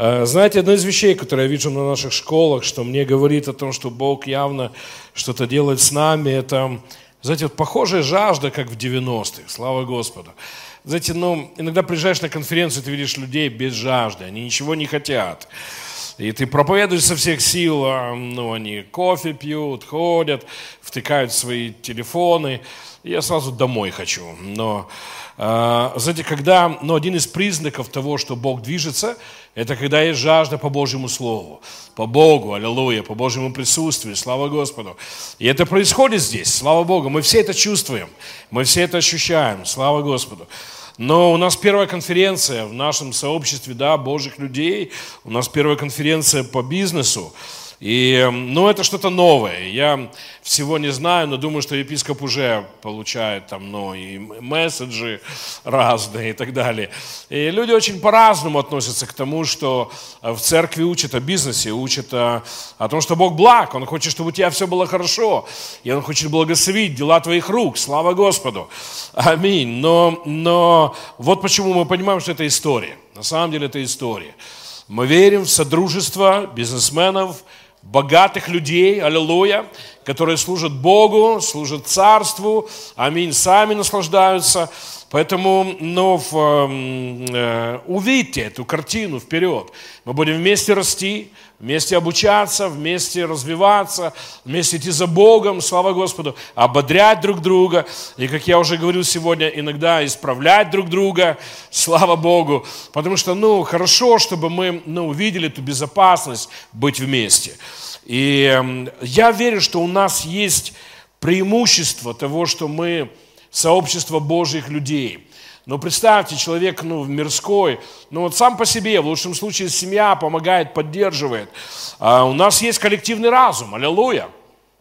Э, знаете, одна из вещей, которые я вижу на наших школах, что мне говорит о том, что Бог явно что-то делает с нами, это, знаете, вот похожая жажда, как в 90-х, слава Господу. Знаете, ну, иногда приезжаешь на конференцию, ты видишь людей без жажды, они ничего не хотят. И ты проповедуешь со всех сил, а, ну, они кофе пьют, ходят, втыкают свои телефоны. Я сразу домой хочу. Но, э, знаете, когда, ну, один из признаков того, что Бог движется, это когда есть жажда по Божьему Слову, по Богу, аллилуйя, по Божьему присутствию, слава Господу. И это происходит здесь, слава Богу. Мы все это чувствуем, мы все это ощущаем, слава Господу. Но у нас первая конференция в нашем сообществе, да, Божьих людей. У нас первая конференция по бизнесу. И, ну, это что-то новое. Я всего не знаю, но думаю, что епископ уже получает там, ну, и месседжи разные и так далее. И люди очень по-разному относятся к тому, что в церкви учат о бизнесе, учат о, о том, что Бог благ, Он хочет, чтобы у тебя все было хорошо, и Он хочет благословить дела твоих рук, слава Господу. Аминь. Но, но вот почему мы понимаем, что это история. На самом деле это история. Мы верим в содружество бизнесменов, богатых людей, аллилуйя, которые служат Богу, служат Царству, аминь, сами наслаждаются. Поэтому ну, в, э, увидьте эту картину вперед. Мы будем вместе расти, вместе обучаться, вместе развиваться, вместе идти за Богом, слава Господу, ободрять друг друга. И, как я уже говорил сегодня, иногда исправлять друг друга, слава Богу. Потому что, ну, хорошо, чтобы мы ну, увидели эту безопасность быть вместе. И я верю, что у нас есть преимущество того, что мы сообщество Божьих людей. Но представьте, человек ну, мирской, ну вот сам по себе, в лучшем случае семья помогает, поддерживает. А у нас есть коллективный разум, аллилуйя,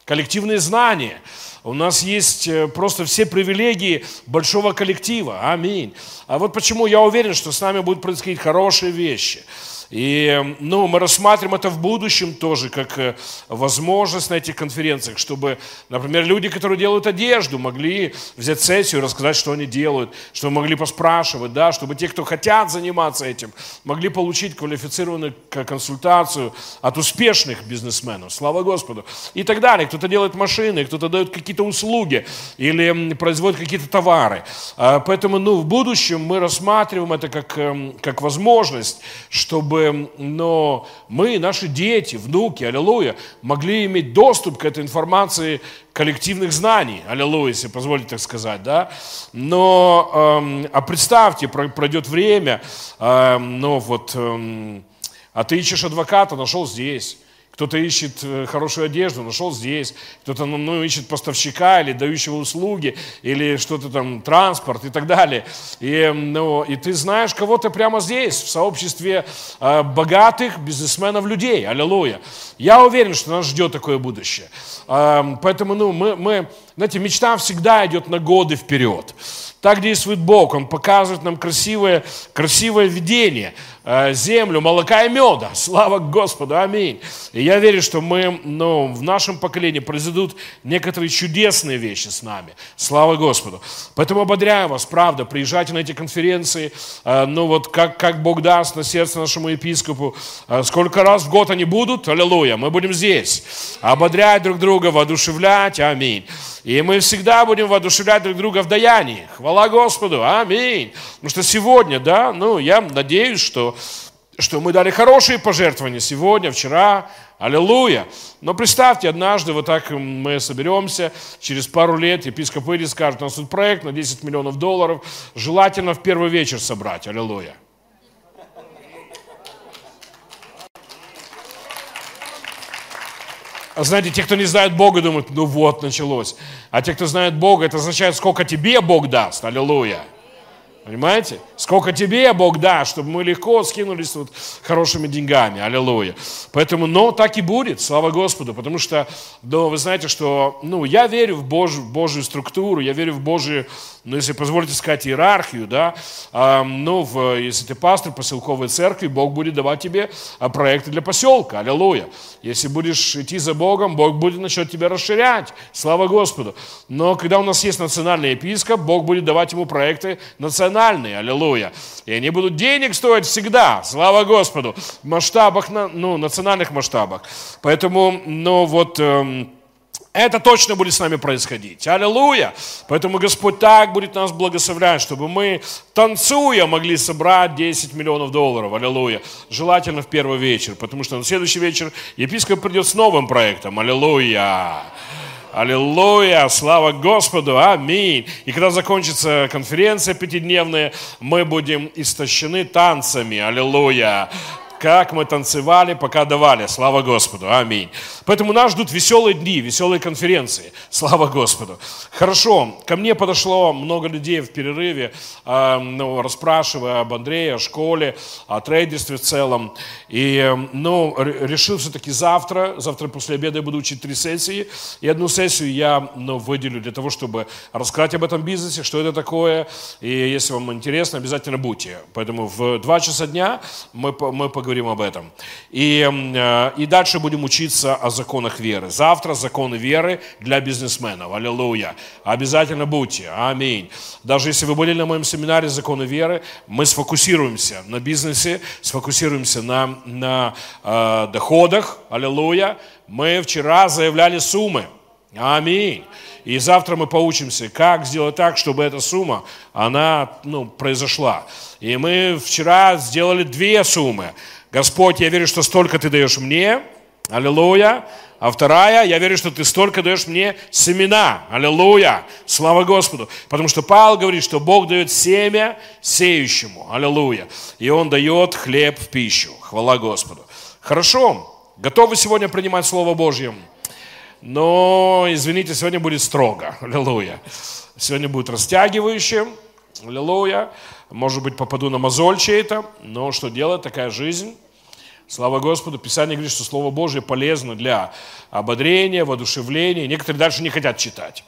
коллективные знания. У нас есть э, просто все привилегии большого коллектива. Аминь. А вот почему я уверен, что с нами будут происходить хорошие вещи. И ну, мы рассматриваем это в будущем тоже как э, возможность на этих конференциях, чтобы, например, люди, которые делают одежду, могли взять сессию, рассказать, что они делают, чтобы могли поспрашивать, да, чтобы те, кто хотят заниматься этим, могли получить квалифицированную консультацию от успешных бизнесменов, слава Господу, и так далее. Кто-то делает машины, кто-то дает какие-то услуги или производит какие-то товары. А, поэтому ну, в будущем мы рассматриваем это как, эм, как возможность, чтобы чтобы но мы, наши дети, внуки, аллилуйя, могли иметь доступ к этой информации коллективных знаний, аллилуйя, если позволите так сказать, да. Но, э, а представьте, пройдет время, э, ну вот, э, а ты ищешь адвоката, нашел здесь. Кто-то ищет э, хорошую одежду, нашел здесь. Кто-то ну, ну, ищет поставщика или дающего услуги, или что-то там, транспорт и так далее. И, ну, и ты знаешь кого-то прямо здесь, в сообществе э, богатых бизнесменов людей. Аллилуйя. Я уверен, что нас ждет такое будущее. Э, поэтому ну, мы, мы, знаете, мечта всегда идет на годы вперед. Так действует Бог. Он показывает нам красивое, красивое видение. Э, землю, молока и меда. Слава Господу, аминь. И я верю, что мы, ну, в нашем поколении произойдут некоторые чудесные вещи с нами. Слава Господу. Поэтому ободряю вас, правда, приезжайте на эти конференции, э, ну вот как, как Бог даст на сердце нашему епископу. Э, сколько раз в год они будут, аллилуйя, мы будем здесь. Ободрять друг друга, воодушевлять, аминь. И мы всегда будем воодушевлять друг друга в даянии. Хвала Господу, аминь. Потому что сегодня, да, ну, я надеюсь, что что мы дали хорошие пожертвования сегодня, вчера, аллилуйя. Но представьте, однажды вот так мы соберемся, через пару лет епископ Ири скажет, у нас тут проект на 10 миллионов долларов, желательно в первый вечер собрать, аллилуйя. А знаете, те, кто не знает Бога, думают, ну вот, началось. А те, кто знает Бога, это означает, сколько тебе Бог даст. Аллилуйя. Понимаете? Сколько тебе Бог даст, чтобы мы легко скинулись вот хорошими деньгами. Аллилуйя. Поэтому, но так и будет, слава Господу. Потому что, ну, вы знаете, что, ну, я верю в Божью, в Божью структуру, я верю в Божию, ну, если позволите сказать, иерархию, да. А, ну, в, если ты пастор поселковой церкви, Бог будет давать тебе а, проекты для поселка. Аллилуйя. Если будешь идти за Богом, Бог будет начать тебя расширять. Слава Господу. Но когда у нас есть национальный епископ, Бог будет давать ему проекты национальные аллилуйя. И они будут денег стоить всегда, слава Господу, в масштабах, ну, национальных масштабах. Поэтому, ну вот, эм, это точно будет с нами происходить. Аллилуйя! Поэтому Господь так будет нас благословлять, чтобы мы, танцуя, могли собрать 10 миллионов долларов. Аллилуйя! Желательно в первый вечер, потому что на следующий вечер епископ придет с новым проектом. Аллилуйя! Аллилуйя! Слава Господу! Аминь! И когда закончится конференция пятидневная, мы будем истощены танцами. Аллилуйя! Как мы танцевали, пока давали. Слава Господу. Аминь. Поэтому нас ждут веселые дни, веселые конференции. Слава Господу. Хорошо. Ко мне подошло много людей в перерыве, э, ну, расспрашивая об Андрее, о школе, о трейдерстве в целом. И ну, решил все-таки завтра, завтра после обеда я буду учить три сессии. И одну сессию я ну, выделю для того, чтобы рассказать об этом бизнесе, что это такое. И если вам интересно, обязательно будьте. Поэтому в два часа дня мы, мы поговорим поговорим об этом. И, э, и дальше будем учиться о законах веры. Завтра законы веры для бизнесменов. Аллилуйя. Обязательно будьте. Аминь. Даже если вы были на моем семинаре законы веры, мы сфокусируемся на бизнесе, сфокусируемся на, на э, доходах. Аллилуйя. Мы вчера заявляли суммы. Аминь. И завтра мы поучимся, как сделать так, чтобы эта сумма, она ну, произошла. И мы вчера сделали две суммы. Господь, я верю, что столько ты даешь мне, аллилуйя. А вторая, я верю, что ты столько даешь мне семена, аллилуйя, слава Господу. Потому что Павел говорит, что Бог дает семя сеющему, аллилуйя. И Он дает хлеб в пищу, хвала Господу. Хорошо, готовы сегодня принимать Слово Божье? Но, извините, сегодня будет строго, аллилуйя. Сегодня будет растягивающе, аллилуйя. Может быть, попаду на мозоль чей-то, но что делать, такая жизнь. Слава Господу, Писание говорит, что Слово Божье полезно для ободрения, воодушевления. Некоторые дальше не хотят читать.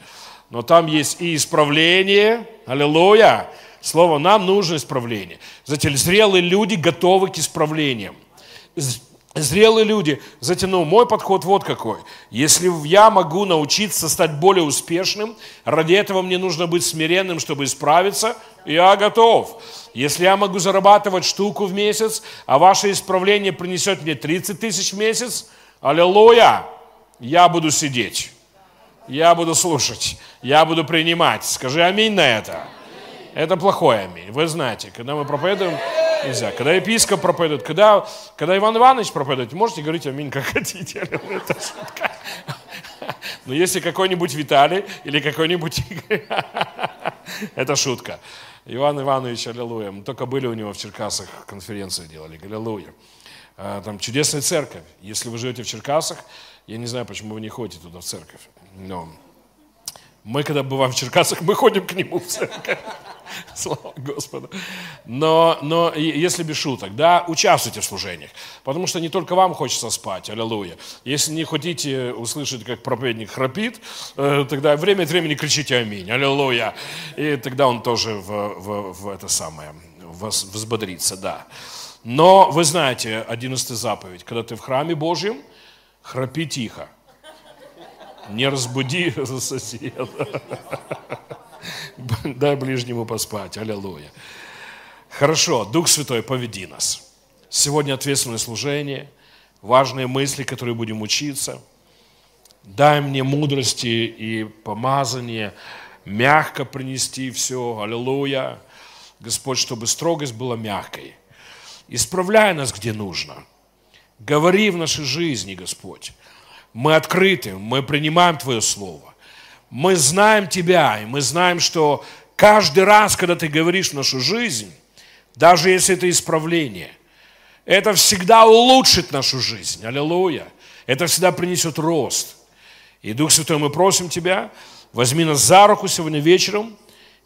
Но там есть и исправление, аллилуйя. Слово нам нужно исправление. Знаете, зрелые люди готовы к исправлениям. Зрелые люди, знаете, ну, мой подход вот какой. Если я могу научиться стать более успешным, ради этого мне нужно быть смиренным, чтобы исправиться, я готов. Если я могу зарабатывать штуку в месяц, а ваше исправление принесет мне 30 тысяч в месяц, аллилуйя, я буду сидеть, я буду слушать, я буду принимать. Скажи аминь на это. Это плохой аминь. Вы знаете, когда мы проповедуем, нельзя. Когда епископ проповедует, когда, когда Иван Иванович проповедует, можете говорить аминь как хотите. Это шутка. Но если какой-нибудь Виталий или какой-нибудь это шутка. Иван Иванович, аллилуйя. Мы только были у него в Черкасах, конференцию делали, аллилуйя. А, там чудесная церковь. Если вы живете в Черкасах, я не знаю, почему вы не ходите туда в церковь. Но мы, когда бываем в Черкасах, мы ходим к нему в церковь. Слава Господу. Но, но если без шуток, да, участвуйте в служениях. Потому что не только вам хочется спать, аллилуйя. Если не хотите услышать, как проповедник храпит, э, тогда время от времени кричите аминь, аллилуйя. И тогда он тоже в, в, в это самое, взбодрится, да. Но вы знаете, 11 заповедь, когда ты в храме Божьем, храпи тихо. Не разбуди соседа. дай ближнему поспать. Аллилуйя. Хорошо, Дух Святой, поведи нас. Сегодня ответственное служение, важные мысли, которые будем учиться. Дай мне мудрости и помазание, мягко принести все. Аллилуйя. Господь, чтобы строгость была мягкой. Исправляй нас, где нужно. Говори в нашей жизни, Господь. Мы открыты, мы принимаем Твое Слово мы знаем Тебя, и мы знаем, что каждый раз, когда Ты говоришь нашу жизнь, даже если это исправление, это всегда улучшит нашу жизнь. Аллилуйя. Это всегда принесет рост. И, Дух Святой, мы просим Тебя, возьми нас за руку сегодня вечером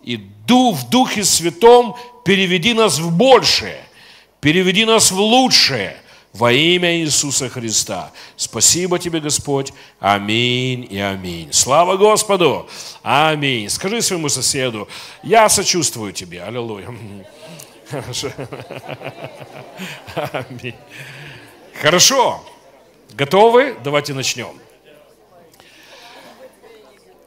и в Духе Святом переведи нас в большее, переведи нас в лучшее – во имя Иисуса Христа. Спасибо тебе, Господь. Аминь и аминь. Слава Господу. Аминь. Скажи своему соседу, я сочувствую тебе. Аллилуйя. Аминь. Хорошо. Готовы? Давайте начнем.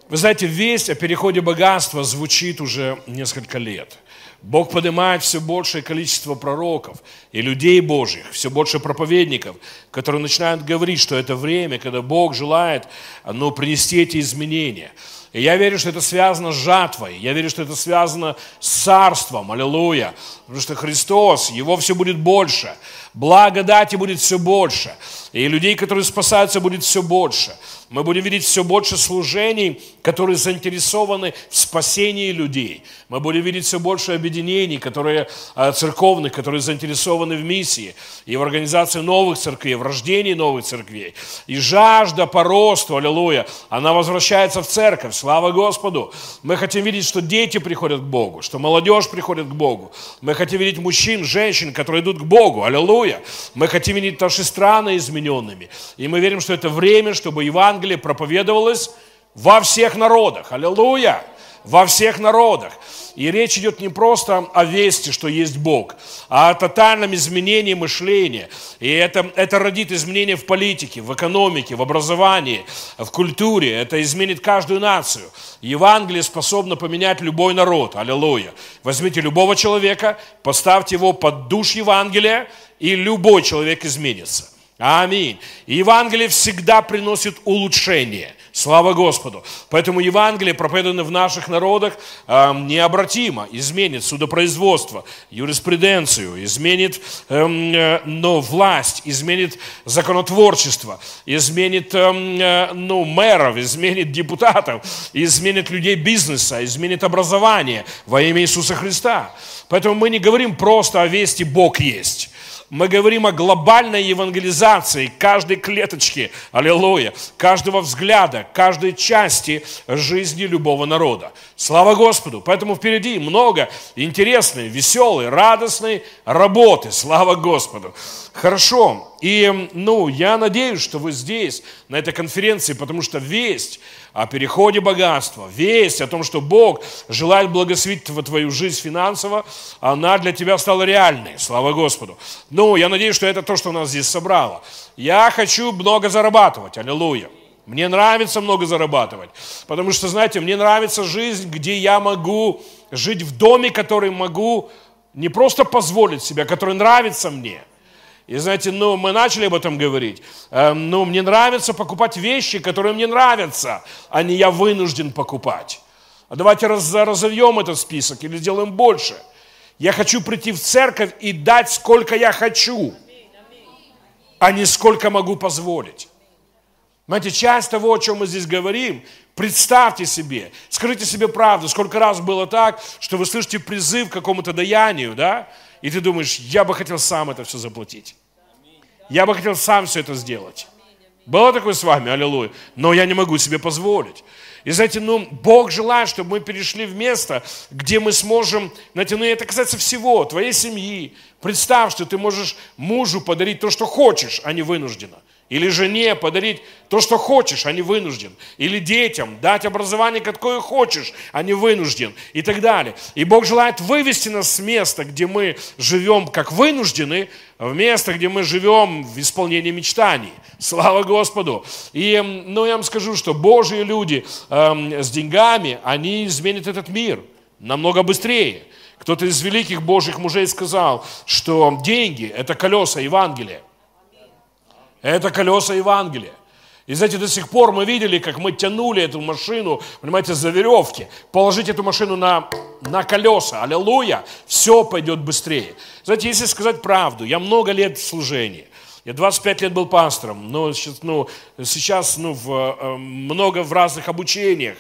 Вы знаете, весть о переходе богатства звучит уже несколько лет. Бог поднимает все большее количество пророков и людей Божьих, все больше проповедников, которые начинают говорить, что это время, когда Бог желает ну, принести эти изменения. И я верю, что это связано с жатвой, я верю, что это связано с царством, аллилуйя, потому что Христос, Его все будет больше, благодати будет все больше, и людей, которые спасаются, будет все больше. Мы будем видеть все больше служений, которые заинтересованы в спасении людей. Мы будем видеть все больше объединений, которые а, церковных, которые заинтересованы в миссии и в организации новых церквей, в рождении новых церквей. И жажда по росту, аллилуйя, она возвращается в церковь. Слава Господу! Мы хотим видеть, что дети приходят к Богу, что молодежь приходит к Богу. Мы хотим видеть мужчин, женщин, которые идут к Богу. Аллилуйя! Мы хотим видеть наши страны измененными. И мы верим, что это время, чтобы Евангелие проповедовалось во всех народах. Аллилуйя! Во всех народах. И речь идет не просто о вести, что есть Бог, а о тотальном изменении мышления. И это, это родит изменения в политике, в экономике, в образовании, в культуре. Это изменит каждую нацию. Евангелие способно поменять любой народ. Аллилуйя. Возьмите любого человека, поставьте его под душ Евангелия, и любой человек изменится. Аминь. Евангелие всегда приносит улучшение. Слава Господу. Поэтому Евангелие, проповеданное в наших народах, э, необратимо изменит судопроизводство, юриспруденцию, изменит э, ну, власть, изменит законотворчество, изменит э, ну, мэров, изменит депутатов, изменит людей бизнеса, изменит образование во имя Иисуса Христа. Поэтому мы не говорим просто о вести «Бог есть» мы говорим о глобальной евангелизации каждой клеточки, аллилуйя, каждого взгляда, каждой части жизни любого народа. Слава Господу! Поэтому впереди много интересной, веселой, радостной работы. Слава Господу! Хорошо. И, ну, я надеюсь, что вы здесь, на этой конференции, потому что весть о переходе богатства, весть о том, что Бог желает благословить твою жизнь финансово, она для тебя стала реальной. Слава Господу. Ну, я надеюсь, что это то, что нас здесь собрало. Я хочу много зарабатывать. Аллилуйя. Мне нравится много зарабатывать, потому что, знаете, мне нравится жизнь, где я могу жить в доме, который могу не просто позволить себе, а который нравится мне. И знаете, ну, мы начали об этом говорить. Э, ну, мне нравится покупать вещи, которые мне нравятся, а не я вынужден покупать. А давайте раз, разовьем этот список или сделаем больше. Я хочу прийти в церковь и дать, сколько я хочу, а не сколько могу позволить. Знаете, часть того, о чем мы здесь говорим, представьте себе, скажите себе правду, сколько раз было так, что вы слышите призыв к какому-то даянию, да, и ты думаешь, я бы хотел сам это все заплатить. Я бы хотел сам все это сделать. Было такое с вами, аллилуйя, но я не могу себе позволить. И знаете, ну, Бог желает, чтобы мы перешли в место, где мы сможем, ну, это касается всего, твоей семьи. Представь, что ты можешь мужу подарить то, что хочешь, а не вынужденно. Или жене подарить то, что хочешь, а не вынужден. Или детям дать образование, какое хочешь, а не вынужден. И так далее. И Бог желает вывести нас с места, где мы живем как вынуждены, в место, где мы живем в исполнении мечтаний. Слава Господу. И, ну, я вам скажу, что Божьи люди эм, с деньгами, они изменят этот мир намного быстрее. Кто-то из великих Божьих мужей сказал, что деньги – это колеса Евангелия. Это колеса Евангелия. И знаете, до сих пор мы видели, как мы тянули эту машину, понимаете, за веревки. Положить эту машину на, на колеса, аллилуйя, все пойдет быстрее. Знаете, если сказать правду, я много лет в служении. Я 25 лет был пастором, но сейчас, ну, сейчас ну, в, э, много в разных обучениях.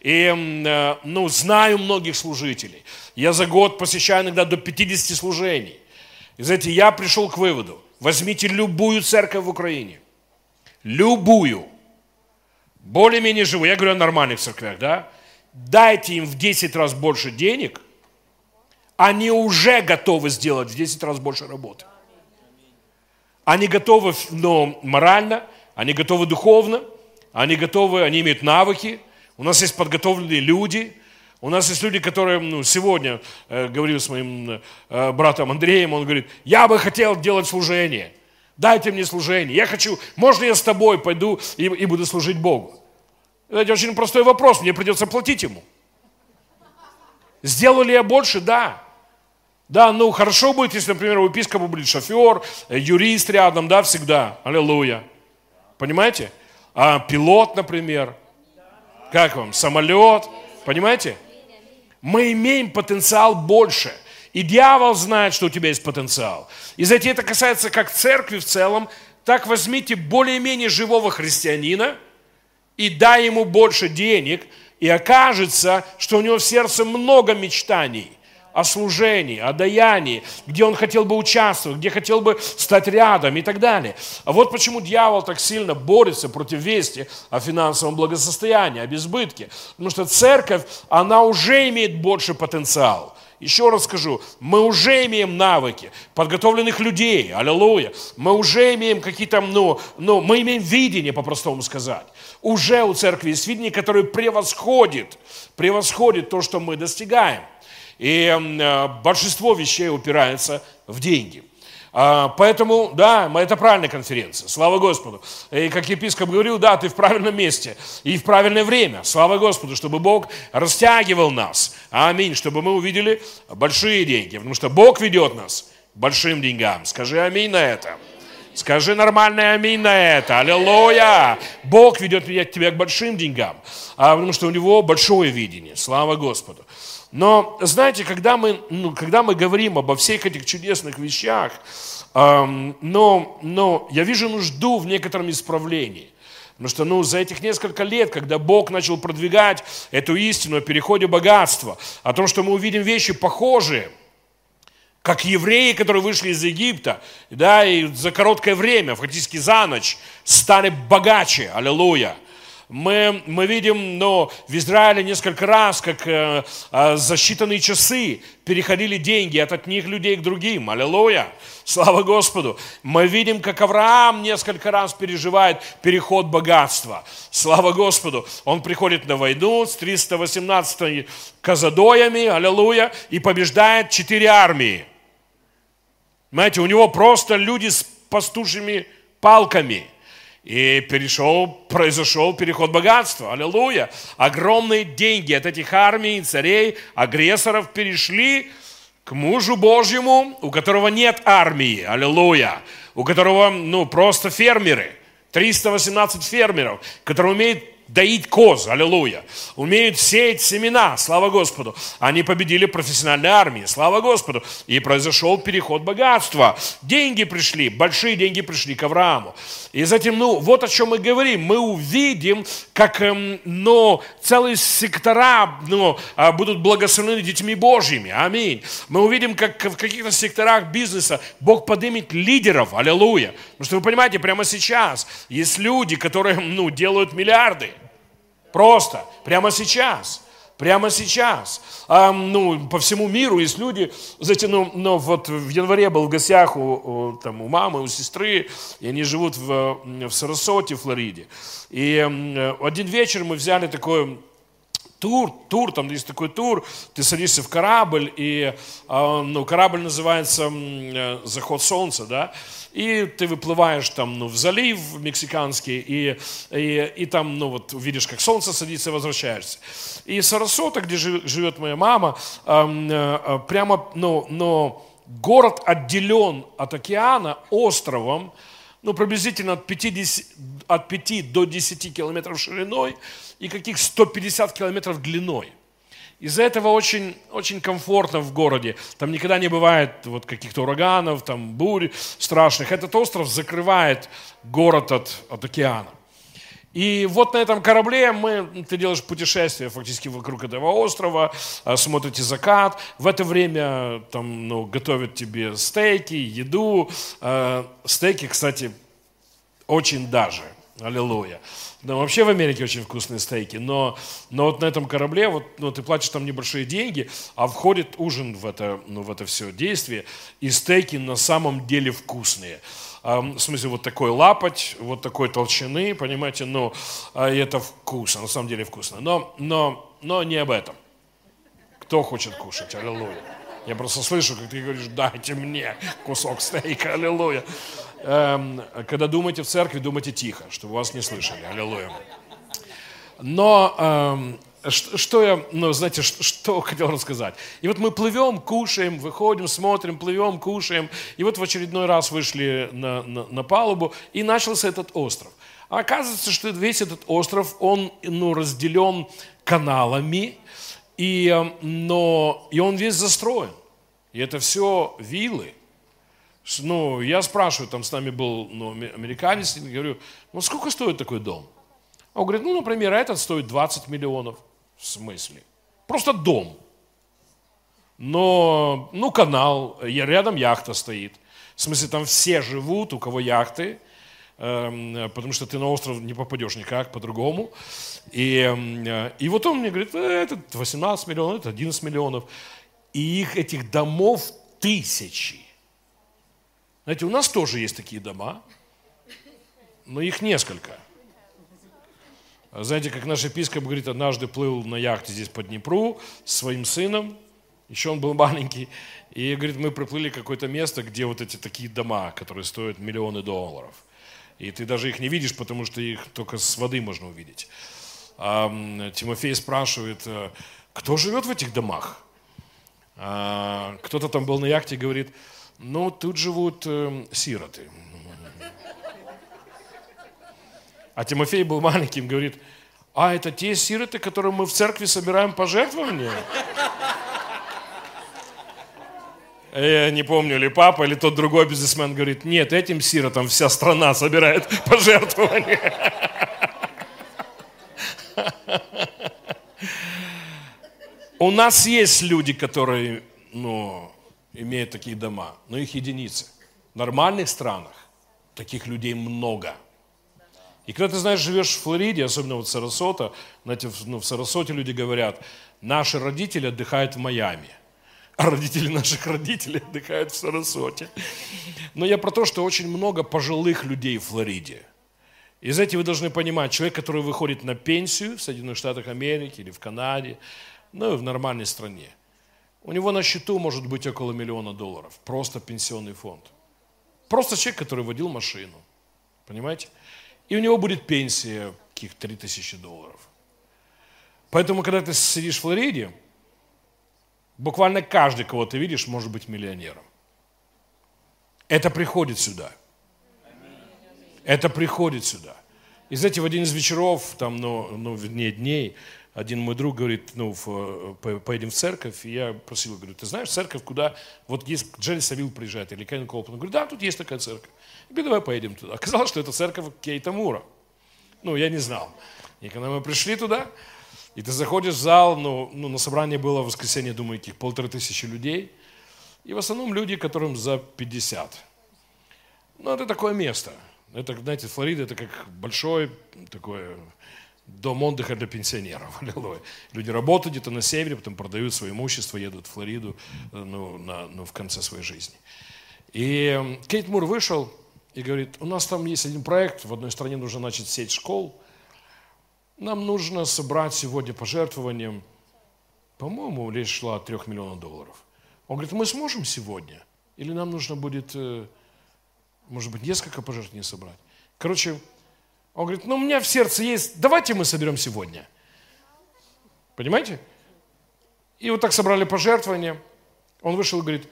И э, ну, знаю многих служителей. Я за год посещаю иногда до 50 служений. И знаете, я пришел к выводу – Возьмите любую церковь в Украине. Любую. Более-менее живую. Я говорю о нормальных церквях, да? Дайте им в 10 раз больше денег, они уже готовы сделать в 10 раз больше работы. Они готовы но морально, они готовы духовно, они готовы, они имеют навыки. У нас есть подготовленные люди – у нас есть люди, которые ну, сегодня, э, говорил с моим э, братом Андреем, он говорит, я бы хотел делать служение. Дайте мне служение. Я хочу, можно я с тобой пойду и, и буду служить Богу? Это очень простой вопрос, мне придется платить ему. Сделал ли я больше? Да. Да, ну хорошо будет, если, например, у епископа будет шофер, э, юрист рядом, да, всегда. Аллилуйя. Понимаете? А пилот, например. Как вам? Самолет. Понимаете? Мы имеем потенциал больше. И дьявол знает, что у тебя есть потенциал. И знаете, это касается как церкви в целом, так возьмите более-менее живого христианина и дай ему больше денег, и окажется, что у него в сердце много мечтаний о служении, о даянии, где он хотел бы участвовать, где хотел бы стать рядом и так далее. А вот почему дьявол так сильно борется против вести о финансовом благосостоянии, о безбытке. Потому что церковь, она уже имеет больше потенциал. Еще раз скажу, мы уже имеем навыки, подготовленных людей, аллилуйя. Мы уже имеем какие-то, ну, ну, мы имеем видение, по-простому сказать. Уже у церкви есть видение, которое превосходит, превосходит то, что мы достигаем. И э, большинство вещей упирается в деньги. А, поэтому, да, это правильная конференция. Слава Господу. И как епископ говорил, да, ты в правильном месте и в правильное время. Слава Господу, чтобы Бог растягивал нас. Аминь. Чтобы мы увидели большие деньги. Потому что Бог ведет нас к большим деньгам. Скажи аминь на это. Скажи нормальное аминь на это. Аллилуйя. Бог ведет тебя к большим деньгам. А, потому что у него большое видение. Слава Господу. Но, знаете, когда мы, ну, когда мы говорим обо всех этих чудесных вещах, эм, но, но я вижу нужду в некотором исправлении. Потому что ну, за этих несколько лет, когда Бог начал продвигать эту истину о переходе богатства, о том, что мы увидим вещи похожие, как евреи, которые вышли из Египта, да, и за короткое время, фактически за ночь, стали богаче, аллилуйя – мы, мы видим но в Израиле несколько раз, как э, э, за считанные часы переходили деньги от одних людей к другим. Аллилуйя! Слава Господу! Мы видим, как Авраам несколько раз переживает переход богатства. Слава Господу! Он приходит на войну с 318 казадоями, аллилуйя, и побеждает четыре армии. Знаете, у него просто люди с пастушими палками – и перешел, произошел переход богатства. Аллилуйя. Огромные деньги от этих армий, царей, агрессоров перешли к мужу Божьему, у которого нет армии. Аллилуйя. У которого, ну, просто фермеры. 318 фермеров, которые умеют доить коз, аллилуйя. Умеют сеять семена, слава Господу. Они победили профессиональные армии, слава Господу. И произошел переход богатства. Деньги пришли, большие деньги пришли к Аврааму. И затем, ну, вот о чем мы говорим. Мы увидим, как, ну, целые сектора, ну, будут благословены детьми Божьими. Аминь. Мы увидим, как в каких-то секторах бизнеса Бог поднимет лидеров, аллилуйя. Потому что вы понимаете, прямо сейчас есть люди, которые, ну, делают миллиарды. Просто, прямо сейчас. Прямо сейчас. А, ну, по всему миру есть люди, знаете, ну, ну вот в январе был в гостях у, у, там, у мамы, у сестры, и они живут в, в Сарасоте, Флориде. И один вечер мы взяли такой тур, тур, там есть такой тур, ты садишься в корабль, и а, ну, корабль называется э, «Заход солнца», да, и ты выплываешь там, ну, в залив мексиканский, и, и, и там, ну, вот, видишь, как солнце садится, и возвращаешься. И Сарасота, где живет моя мама, э, прямо, ну, но город отделен от океана островом, ну, приблизительно от 50, от 5 до 10 километров шириной и каких 150 километров длиной. Из-за этого очень, очень комфортно в городе. Там никогда не бывает вот каких-то ураганов, там бурь страшных. Этот остров закрывает город от, от океана. И вот на этом корабле мы, ты делаешь путешествие фактически вокруг этого острова, а, смотрите закат. В это время там, ну, готовят тебе стейки, еду. А, стейки, кстати, очень даже. Аллилуйя. Да, вообще в Америке очень вкусные стейки, но, но вот на этом корабле вот, ну, ты платишь там небольшие деньги, а входит ужин в это, ну, в это все действие, и стейки на самом деле вкусные. А, в смысле, вот такой лапоть, вот такой толщины, понимаете, ну, а, и это вкусно, на самом деле вкусно. Но, но, но не об этом. Кто хочет кушать? Аллилуйя. Я просто слышу, как ты говоришь, дайте мне кусок стейка, аллилуйя. Эм, когда думаете в церкви, думайте тихо, чтобы вас не слышали. Аллилуйя. Но эм, что, что я, ну, знаете, что, что хотел рассказать? И вот мы плывем, кушаем, выходим, смотрим, плывем, кушаем. И вот в очередной раз вышли на, на, на палубу, и начался этот остров. А оказывается, что весь этот остров, он ну, разделен каналами, и, э, но, и он весь застроен. И это все виллы. Ну, я спрашиваю, там с нами был ну, американец, и говорю, ну сколько стоит такой дом? Он говорит, ну, например, этот стоит 20 миллионов. В смысле? Просто дом. Но, ну, канал, рядом яхта стоит. В смысле, там все живут, у кого яхты, эм, потому что ты на остров не попадешь никак по-другому. И, эм, и вот он мне говорит, «Э, это 18 миллионов, это 11 миллионов. И их, этих домов тысячи. Знаете, у нас тоже есть такие дома, но их несколько – знаете, как наш епископ говорит, однажды плыл на яхте здесь по Днепру с своим сыном, еще он был маленький, и говорит, мы приплыли в какое-то место, где вот эти такие дома, которые стоят миллионы долларов. И ты даже их не видишь, потому что их только с воды можно увидеть. А Тимофей спрашивает, «Э, кто живет в этих домах? А кто-то там был на яхте и говорит, ну, тут живут э, сироты. А Тимофей был маленьким, говорит, а это те сироты, которым мы в церкви собираем пожертвования? Я не помню, ли папа, или тот другой бизнесмен говорит, нет, этим сиротам вся страна собирает пожертвования. У нас есть люди, которые ну, имеют такие дома, но их единицы. В нормальных странах таких людей много – и когда ты знаешь, живешь в Флориде, особенно вот Сарасота, знаете, ну, в Сарасоте люди говорят, наши родители отдыхают в Майами, а родители наших родителей отдыхают в Сарасоте. Но я про то, что очень много пожилых людей в Флориде. И знаете, вы должны понимать, человек, который выходит на пенсию в Соединенных Штатах Америки или в Канаде, ну, в нормальной стране, у него на счету может быть около миллиона долларов. Просто пенсионный фонд. Просто человек, который водил машину. Понимаете? и у него будет пенсия каких 3000 долларов. Поэтому, когда ты сидишь в Флориде, буквально каждый, кого ты видишь, может быть миллионером. Это приходит сюда. Это приходит сюда. И знаете, в один из вечеров, там, ну, ну в дне дней, один мой друг говорит, ну, в, поедем в церковь, и я просил, говорю, ты знаешь церковь, куда, вот есть Джерри Савил приезжает, или Кен Колпан. Он говорит, да, тут есть такая церковь. Я говорю, давай поедем туда. Оказалось, что это церковь Кейта Мура. Ну, я не знал. И когда мы пришли туда, и ты заходишь в зал, ну, ну на собрании было в воскресенье, думаю, каких полторы тысячи людей, и в основном люди, которым за 50. Ну, это такое место. Это, знаете, Флорида, это как большой такое дом отдыха для пенсионеров. Люди работают где-то на севере, потом продают свое имущество, едут в Флориду э, ну, на, ну, в конце своей жизни. И Кейт Мур вышел, и говорит, у нас там есть один проект, в одной стране нужно начать сеть школ, нам нужно собрать сегодня пожертвованием, по-моему, речь шла о трех миллионах долларов. Он говорит, мы сможем сегодня? Или нам нужно будет, э, может быть, несколько пожертвований собрать? Короче, он говорит, ну у меня в сердце есть, давайте мы соберем сегодня. Понимаете? И вот так собрали пожертвования. Он вышел и говорит,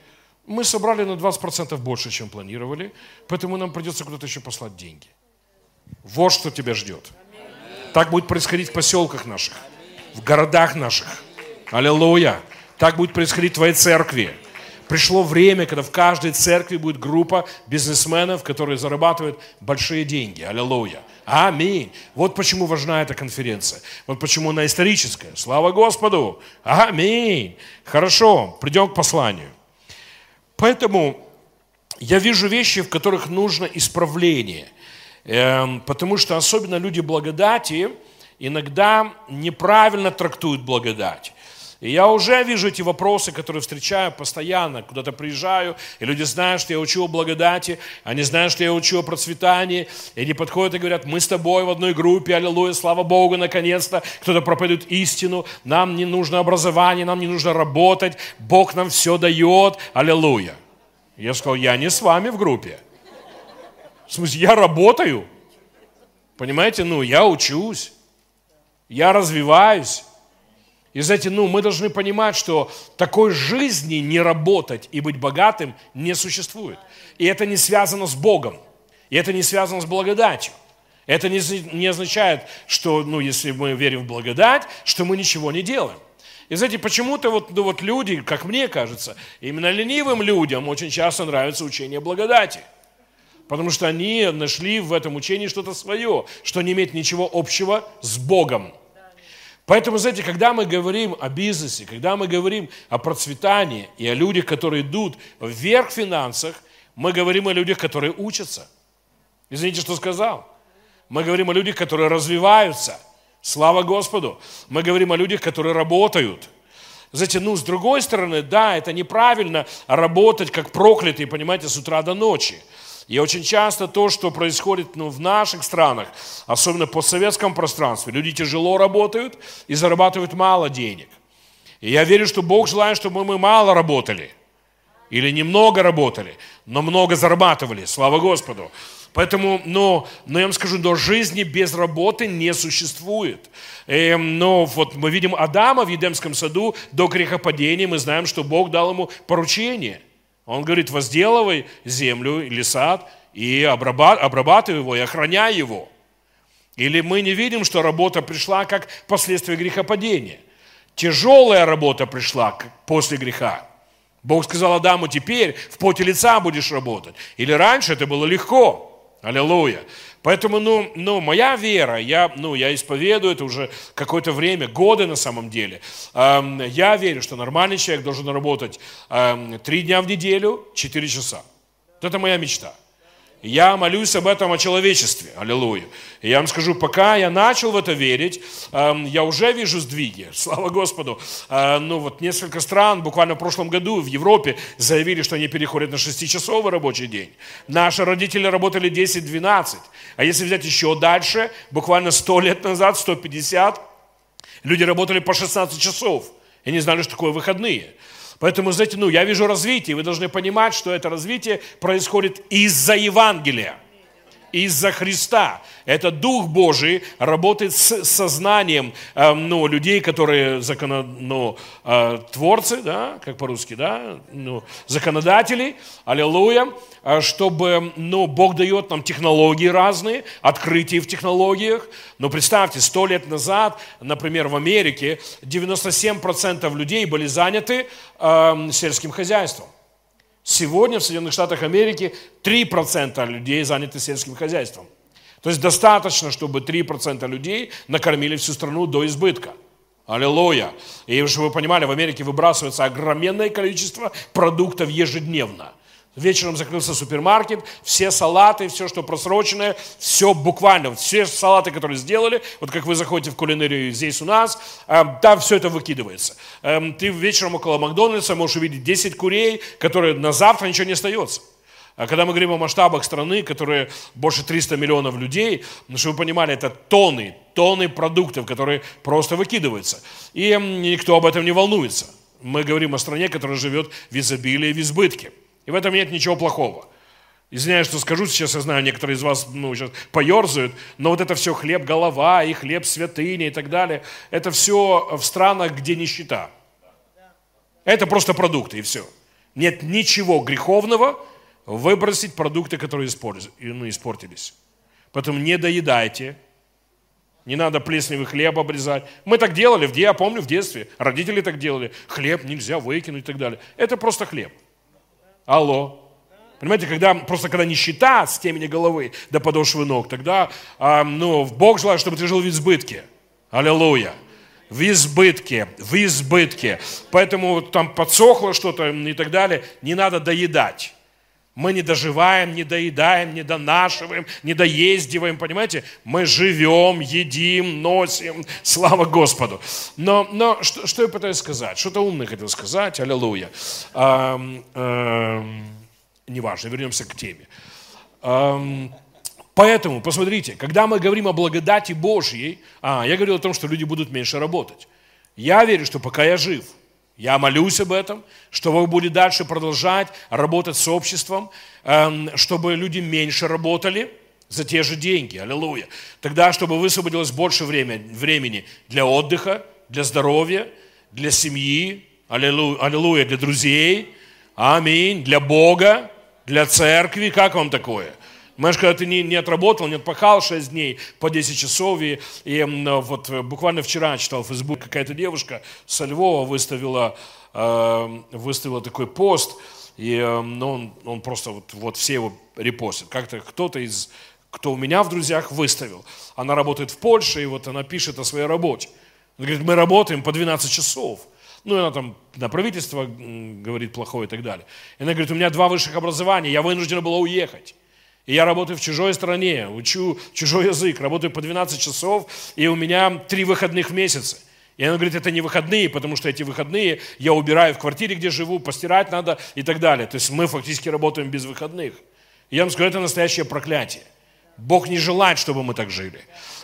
мы собрали на 20% больше, чем планировали, поэтому нам придется куда-то еще послать деньги. Вот что тебя ждет. Так будет происходить в поселках наших, в городах наших. Аллилуйя. Так будет происходить в твоей церкви. Пришло время, когда в каждой церкви будет группа бизнесменов, которые зарабатывают большие деньги. Аллилуйя. Аминь. Вот почему важна эта конференция. Вот почему она историческая. Слава Господу. Аминь. Хорошо, придем к посланию. Поэтому я вижу вещи, в которых нужно исправление. Эм, потому что особенно люди благодати иногда неправильно трактуют благодать. И я уже вижу эти вопросы, которые встречаю постоянно. Куда-то приезжаю, и люди знают, что я учу о благодати, они знают, что я учу о процветании, и они подходят и говорят, мы с тобой в одной группе, аллилуйя, слава Богу, наконец-то кто-то проповедует истину, нам не нужно образование, нам не нужно работать, Бог нам все дает, аллилуйя. Я сказал, я не с вами в группе. В смысле, я работаю. Понимаете, ну, я учусь, я развиваюсь, И знаете, ну, мы должны понимать, что такой жизни не работать и быть богатым не существует. И это не связано с Богом. И это не связано с благодатью. Это не, не означает, что, ну, если мы верим в благодать, что мы ничего не делаем. И знаете, почему-то вот, ну, вот люди, как мне кажется, именно ленивым людям очень часто нравится учение благодати. Потому что они нашли в этом учении что-то свое, что не имеет ничего общего с Богом. Поэтому, знаете, когда мы говорим о бизнесе, когда мы говорим о процветании и о людях, которые идут вверх в финансах, мы говорим о людях, которые учатся. Извините, что сказал. Мы говорим о людях, которые развиваются – Слава Господу. Мы говорим о людях, которые работают. Знаете, ну, с другой стороны, да, это неправильно работать как проклятый, понимаете, с утра до ночи. И очень часто то, что происходит ну, в наших странах, особенно по советском пространстве, люди тяжело работают и зарабатывают мало денег. И я верю, что Бог желает, чтобы мы мало работали. Или немного работали, но много зарабатывали. Слава Господу. Поэтому, но, но я вам скажу, но жизни без работы не существует. Эм, но вот мы видим Адама в Едемском саду до грехопадения, мы знаем, что Бог дал ему поручение. Он говорит, возделывай землю или сад и обрабатывай его, и охраняй его. Или мы не видим, что работа пришла как последствие грехопадения. Тяжелая работа пришла после греха. Бог сказал Адаму, теперь в поте лица будешь работать. Или раньше это было легко. Аллилуйя. Поэтому, ну, ну, моя вера, я, ну, я исповедую это уже какое-то время, годы на самом деле. Эм, я верю, что нормальный человек должен работать эм, три дня в неделю, четыре часа. Это моя мечта. Я молюсь об этом, о человечестве. Аллилуйя. И я вам скажу, пока я начал в это верить, эм, я уже вижу сдвиги. Слава Господу. Э, ну вот несколько стран буквально в прошлом году в Европе заявили, что они переходят на шестичасовый рабочий день. Наши родители работали 10-12. А если взять еще дальше, буквально 100 лет назад, 150, люди работали по 16 часов. И не знали, что такое выходные. Поэтому, знаете, ну, я вижу развитие, вы должны понимать, что это развитие происходит из-за Евангелия из-за Христа. Это Дух Божий работает с сознанием э, ну, людей, которые законо, ну, э, да, как по-русски, да, ну, законодатели, аллилуйя, э, чтобы, ну, Бог дает нам технологии разные, открытия в технологиях. Но представьте, сто лет назад, например, в Америке 97% людей были заняты э, сельским хозяйством. Сегодня в Соединенных Штатах Америки 3% людей заняты сельским хозяйством. То есть достаточно, чтобы 3% людей накормили всю страну до избытка. Аллилуйя. И чтобы вы понимали, в Америке выбрасывается огроменное количество продуктов ежедневно. Вечером закрылся супермаркет, все салаты, все, что просроченное, все буквально, все салаты, которые сделали, вот как вы заходите в кулинарию здесь у нас, э, там все это выкидывается. Э, ты вечером около Макдональдса можешь увидеть 10 курей, которые на завтра ничего не остается. А когда мы говорим о масштабах страны, которые больше 300 миллионов людей, ну, чтобы вы понимали, это тонны, тонны продуктов, которые просто выкидываются. И никто об этом не волнуется. Мы говорим о стране, которая живет в изобилии, в избытке. И в этом нет ничего плохого. Извиняюсь, что скажу, сейчас я знаю, некоторые из вас ну, сейчас поерзают, но вот это все хлеб голова и хлеб святыни и так далее, это все в странах, где нищета. Это просто продукты и все. Нет ничего греховного выбросить продукты, которые ну, испортились. Поэтому не доедайте, не надо плесневый хлеб обрезать. Мы так делали, я помню в детстве, родители так делали. Хлеб нельзя выкинуть и так далее. Это просто хлеб. Алло. Понимаете, когда, просто когда нищета с темени головы до подошвы ног, тогда э, ну, Бог желает, чтобы ты жил в избытке. Аллилуйя. В избытке, в избытке. Поэтому там подсохло что-то и так далее. Не надо доедать. Мы не доживаем, не доедаем, не донашиваем, не доездиваем, понимаете? Мы живем, едим, носим, слава Господу. Но, но что, что я пытаюсь сказать? Что-то умное хотел сказать, аллилуйя. А, а, неважно, вернемся к теме. А, поэтому, посмотрите, когда мы говорим о благодати Божьей, а, я говорил о том, что люди будут меньше работать. Я верю, что пока я жив – я молюсь об этом, что Бог будет дальше продолжать работать с обществом, эм, чтобы люди меньше работали за те же деньги. Аллилуйя. Тогда, чтобы высвободилось больше времени, для отдыха, для здоровья, для семьи, аллилуйя, для друзей, аминь, для Бога, для церкви. Как вам такое? Понимаешь, когда ты не, не отработал, не отпахал 6 дней по 10 часов, и, и вот буквально вчера читал в Facebook, какая-то девушка со Львова выставила, э, выставила такой пост, и э, ну, он, он просто вот, вот все его репостят. Как-то кто-то из, кто у меня в друзьях выставил. Она работает в Польше, и вот она пишет о своей работе. Она говорит, мы работаем по 12 часов. Ну, она там на правительство говорит плохое и так далее. И она говорит, у меня два высших образования, я вынуждена была уехать. И я работаю в чужой стране, учу чужой язык, работаю по 12 часов, и у меня три выходных в месяц. И она говорит, это не выходные, потому что эти выходные я убираю в квартире, где живу, постирать надо и так далее. То есть мы фактически работаем без выходных. И я вам скажу, это настоящее проклятие. Бог не желает, чтобы мы так жили.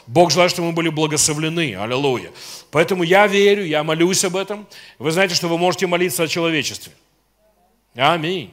Бог желает, чтобы мы были благословлены. Аллилуйя. Поэтому я верю, я молюсь об этом. Вы знаете, что вы можете молиться о человечестве. Аминь.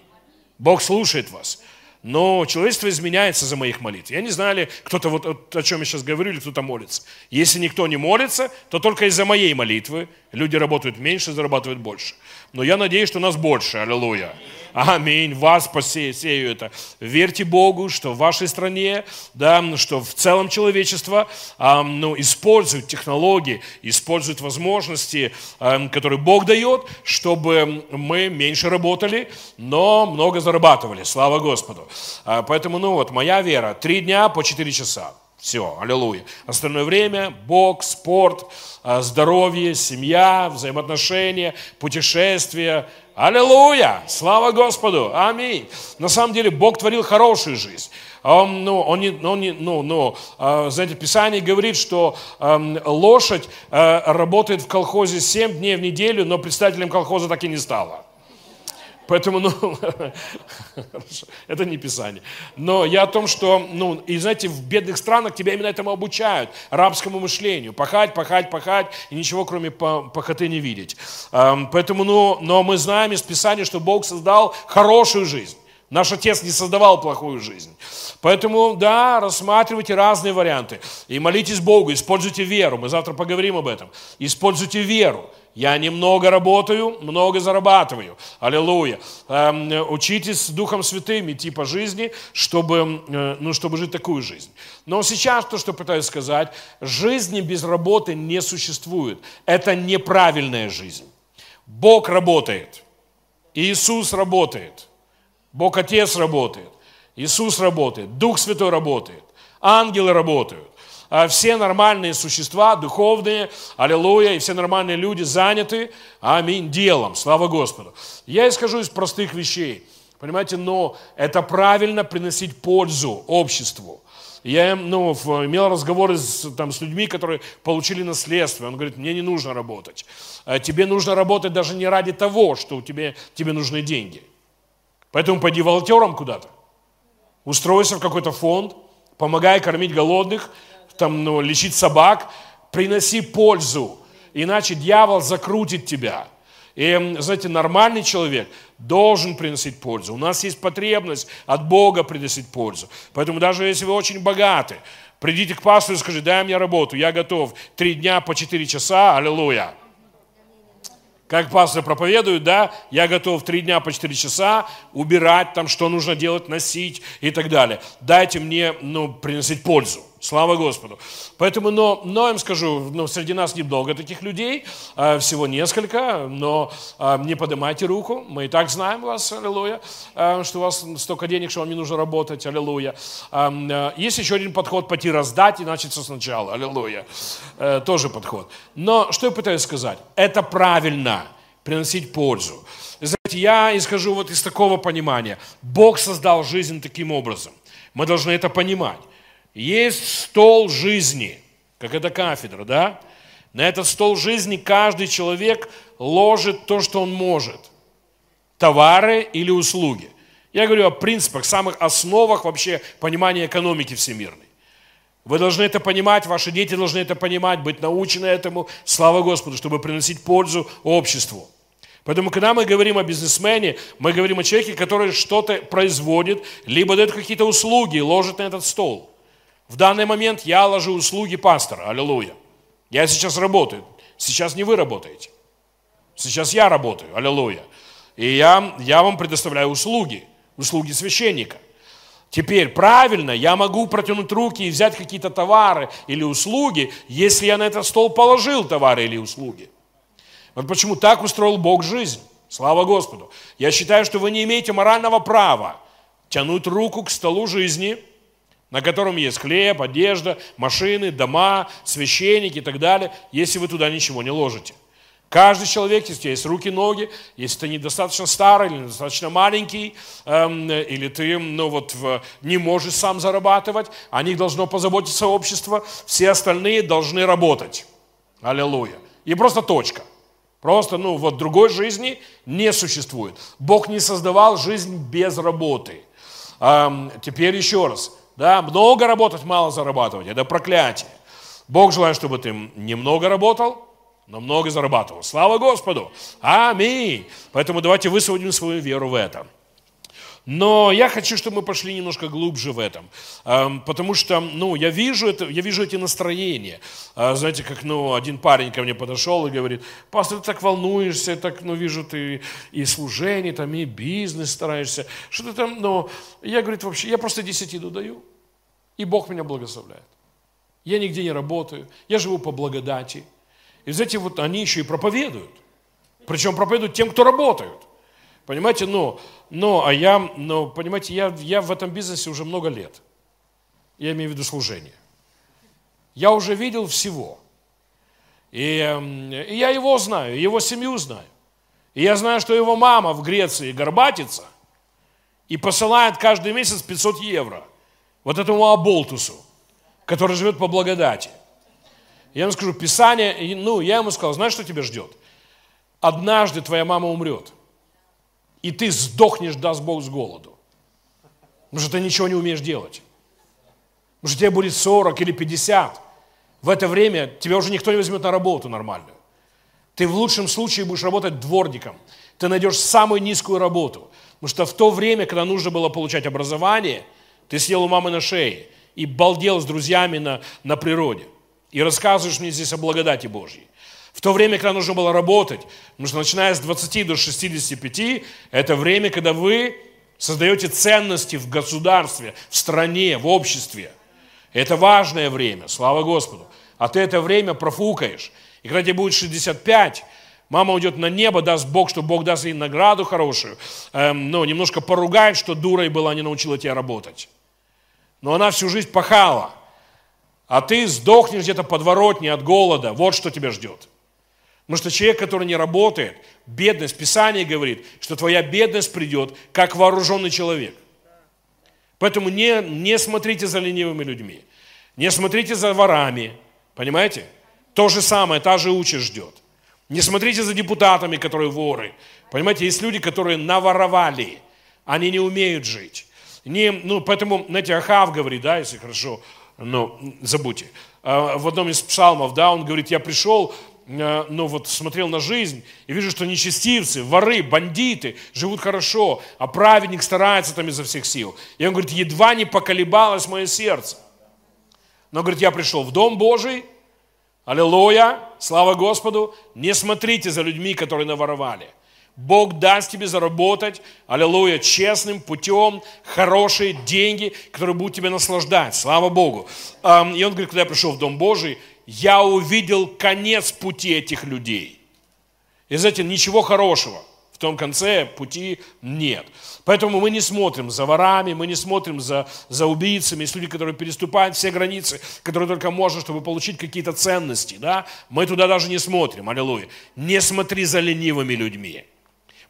Бог слушает вас но человечество изменяется за моих молитв. Я не знаю ли, кто-то вот о чем я сейчас говорю, или кто-то молится. Если никто не молится, то только из-за моей молитвы люди работают меньше, зарабатывают больше. Но я надеюсь, что нас больше. Аллилуйя. Аминь. Вас посею это. Верьте Богу, что в вашей стране, да, что в целом человечество а, ну, использует технологии, использует возможности, а, которые Бог дает, чтобы мы меньше работали, но много зарабатывали. Слава Господу. А, поэтому, ну вот, моя вера, три дня по четыре часа. Все, аллилуйя. Остальное время Бог, спорт, а, здоровье, семья, взаимоотношения, путешествия. Аллилуйя! Слава Господу! Аминь! На самом деле Бог творил хорошую жизнь. Он, ну, он не, он не, ну, ну, а, знаете, Писание говорит, что э, лошадь э, работает в колхозе 7 дней в неделю, но представителем колхоза так и не стала. Поэтому, ну, это не Писание. Но я о том, что, ну, и знаете, в бедных странах тебя именно этому обучают, рабскому мышлению. Пахать, пахать, пахать, и ничего кроме пахоты не видеть. Поэтому, ну, но мы знаем из Писания, что Бог создал хорошую жизнь. Наш Отец не создавал плохую жизнь. Поэтому, да, рассматривайте разные варианты. И молитесь Богу, используйте веру. Мы завтра поговорим об этом. Используйте веру. Я немного работаю, много зарабатываю. Аллилуйя. Эм, учитесь Духом Святым идти по жизни, чтобы, э, ну, чтобы жить такую жизнь. Но сейчас то, что пытаюсь сказать, жизни без работы не существует. Это неправильная жизнь. Бог работает. Иисус работает. Бог Отец работает. Иисус работает. Дух Святой работает. Ангелы работают. А все нормальные существа, духовные, аллилуйя, и все нормальные люди заняты, аминь, делом, слава Господу. Я исхожу из простых вещей, понимаете, но это правильно приносить пользу обществу. Я ну, имел разговоры с, там, с людьми, которые получили наследство. Он говорит, мне не нужно работать. А тебе нужно работать даже не ради того, что у тебя, тебе нужны деньги. Поэтому пойди волонтером куда-то. Устройся в какой-то фонд, помогай кормить голодных, там, ну, лечить собак, приноси пользу, иначе дьявол закрутит тебя. И, знаете, нормальный человек должен приносить пользу. У нас есть потребность от Бога приносить пользу. Поэтому даже если вы очень богаты, придите к пастору и скажите, дай мне работу, я готов. Три дня по четыре часа, аллилуйя. Как пастор проповедует, да, я готов три дня по четыре часа убирать там, что нужно делать, носить и так далее. Дайте мне, ну, приносить пользу. Слава Господу. Поэтому, но, но я им скажу, ну, среди нас немного таких людей, а, всего несколько, но а, не поднимайте руку, мы и так знаем вас, аллилуйя, а, что у вас столько денег, что вам не нужно работать, аллилуйя. Есть еще один подход, пойти раздать и начаться сначала, аллилуйя. Э, тоже подход. Но что я пытаюсь сказать? Это правильно, приносить пользу. Знаете, я исхожу вот из такого понимания. Бог создал жизнь таким образом. Мы должны это понимать. Есть стол жизни, как это кафедра, да? На этот стол жизни каждый человек ложит то, что он может. Товары или услуги. Я говорю о принципах, самых основах вообще понимания экономики всемирной. Вы должны это понимать, ваши дети должны это понимать, быть научены этому, слава Господу, чтобы приносить пользу обществу. Поэтому, когда мы говорим о бизнесмене, мы говорим о человеке, который что-то производит, либо дает какие-то услуги, ложит на этот стол. В данный момент я ложу услуги пастора. Аллилуйя. Я сейчас работаю. Сейчас не вы работаете. Сейчас я работаю, аллилуйя. И я, я вам предоставляю услуги, услуги священника. Теперь правильно, я могу протянуть руки и взять какие-то товары или услуги, если я на этот стол положил товары или услуги. Вот почему так устроил Бог жизнь. Слава Господу. Я считаю, что вы не имеете морального права тянуть руку к столу жизни, на котором есть хлеб, одежда, машины, дома, священники и так далее, если вы туда ничего не ложите. Каждый человек, если у тебя есть руки, ноги, если ты недостаточно старый или недостаточно маленький, эм, или ты ну, вот, в, не можешь сам зарабатывать, о них должно позаботиться общество, все остальные должны работать. Аллилуйя. И просто точка. Просто, ну, вот другой жизни не существует. Бог не создавал жизнь без работы. Эм, теперь еще раз. Да, много работать, мало зарабатывать. Это проклятие. Бог желает, чтобы ты немного работал, но много зарабатывал. Слава Господу! Аминь! Поэтому давайте высвободим свою веру в это. Но я хочу, чтобы мы пошли немножко глубже в этом, потому что, ну, я вижу это, я вижу эти настроения. А, знаете, как, ну, один парень ко мне подошел и говорит, пастор, ты так волнуешься, так, ну, вижу, ты и служение, там, и бизнес стараешься, что ты там, ну, я, говорит, вообще, я просто десятину даю, и Бог меня благословляет. Я нигде не работаю, я живу по благодати. И знаете, вот они еще и проповедуют. Причем проповедуют тем, кто работают. Понимаете, ну, ну, а я, ну, понимаете, я, я в этом бизнесе уже много лет. Я имею в виду служение. Я уже видел всего. И, и я его знаю, его семью знаю. И я знаю, что его мама в Греции горбатится и посылает каждый месяц 500 евро вот этому Аболтусу, который живет по благодати. Я ему скажу, Писание, ну, я ему сказал, знаешь, что тебя ждет? Однажды твоя мама умрет, и ты сдохнешь, даст Бог, с голоду. Потому что ты ничего не умеешь делать. Потому что тебе будет 40 или 50. В это время тебя уже никто не возьмет на работу нормальную. Ты в лучшем случае будешь работать дворником. Ты найдешь самую низкую работу. Потому что в то время, когда нужно было получать образование, ты сидел у мамы на шее и балдел с друзьями на, на природе и рассказываешь мне здесь о благодати Божьей. В то время, когда нужно было работать, потому что начиная с 20 до 65, это время, когда вы создаете ценности в государстве, в стране, в обществе. Это важное время, слава Господу. А ты это время профукаешь. И когда тебе будет 65, мама уйдет на небо, даст Бог, что Бог даст ей награду хорошую, эм, но немножко поругает, что дурой была, не научила тебя работать. Но она всю жизнь пахала – а ты сдохнешь где-то подворотне от голода. Вот что тебя ждет. Потому что человек, который не работает, бедность, Писание говорит, что твоя бедность придет, как вооруженный человек. Поэтому не, не смотрите за ленивыми людьми, не смотрите за ворами, понимаете? То же самое, та же участь ждет. Не смотрите за депутатами, которые воры. Понимаете, есть люди, которые наворовали, они не умеют жить. Не, ну, поэтому, знаете, Ахав говорит, да, если хорошо но забудьте. А, в одном из псалмов, да, он говорит, я пришел, ну вот смотрел на жизнь и вижу, что нечестивцы, воры, бандиты живут хорошо, а праведник старается там изо всех сил. И он говорит, едва не поколебалось мое сердце. Но, говорит, я пришел в Дом Божий, аллилуйя, слава Господу, не смотрите за людьми, которые наворовали – Бог даст тебе заработать, аллилуйя, честным путем, хорошие деньги, которые будут тебя наслаждать. Слава Богу. И он говорит, когда я пришел в Дом Божий, я увидел конец пути этих людей. И знаете, ничего хорошего в том конце пути нет. Поэтому мы не смотрим за ворами, мы не смотрим за, за убийцами, есть люди, которые переступают все границы, которые только можно, чтобы получить какие-то ценности. Да? Мы туда даже не смотрим, аллилуйя. Не смотри за ленивыми людьми.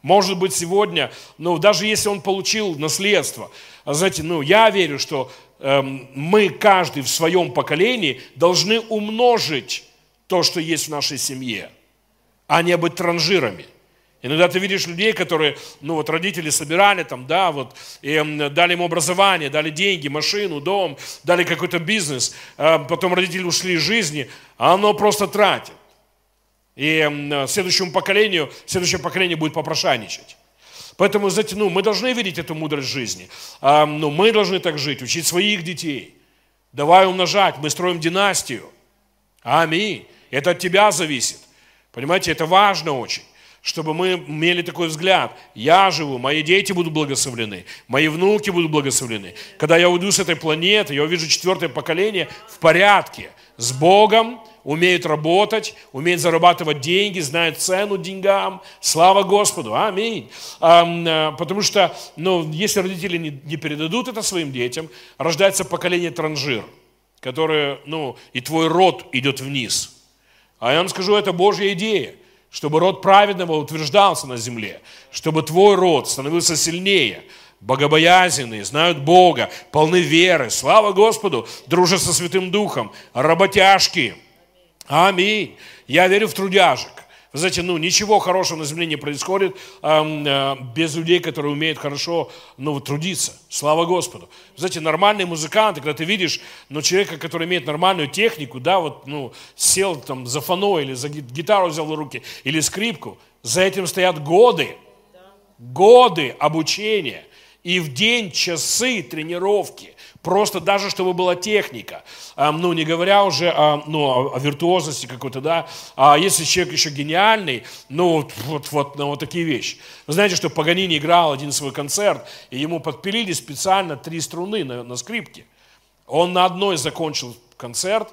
Может быть, сегодня, ну, даже если он получил наследство, а знаете, ну, я верю, что мы, каждый в своем поколении, должны умножить то, что есть в нашей семье, а не быть транжирами. Иногда ты видишь людей, которые, ну вот родители собирали там, да, вот, и дали им образование, дали деньги, машину, дом, дали какой-то бизнес, а потом родители ушли из жизни, а оно просто тратит. И следующему поколению, следующее поколение будет попрошайничать. Поэтому, знаете, ну, мы должны видеть эту мудрость жизни. А, ну, мы должны так жить, учить своих детей. Давай умножать, мы строим династию. Аминь. Это от тебя зависит. Понимаете, это важно очень. чтобы мы имели такой взгляд. Я живу, мои дети будут благословлены, мои внуки будут благословлены. Когда я уйду с этой планеты, я увижу четвертое поколение в порядке, с Богом, умеют работать, умеют зарабатывать деньги, знают цену деньгам. Слава Господу. Аминь. А, потому что, ну, если родители не передадут это своим детям, рождается поколение транжир, которое, ну, и твой род идет вниз. А я вам скажу, это Божья идея, чтобы род праведного утверждался на земле, чтобы твой род становился сильнее, богобоязненные, знают Бога, полны веры, слава Господу, дружат со Святым Духом, работяжки – Аминь. Я верю в трудяжек. Вы знаете, ну, ничего хорошего на земле не происходит э, э, без людей, которые умеют хорошо ну, трудиться. Слава Господу. Вы знаете, нормальные музыканты, когда ты видишь ну, человека, который имеет нормальную технику, да, вот, ну, сел там за фано или за гитару взял в руки, или скрипку, за этим стоят годы, годы обучения. И в день часы тренировки. Просто даже, чтобы была техника. Ну, не говоря уже о, ну, о виртуозности какой-то, да. А если человек еще гениальный, ну, вот, вот, ну, вот такие вещи. Вы знаете, что Паганини играл один свой концерт, и ему подпилили специально три струны на, на скрипке. Он на одной закончил концерт,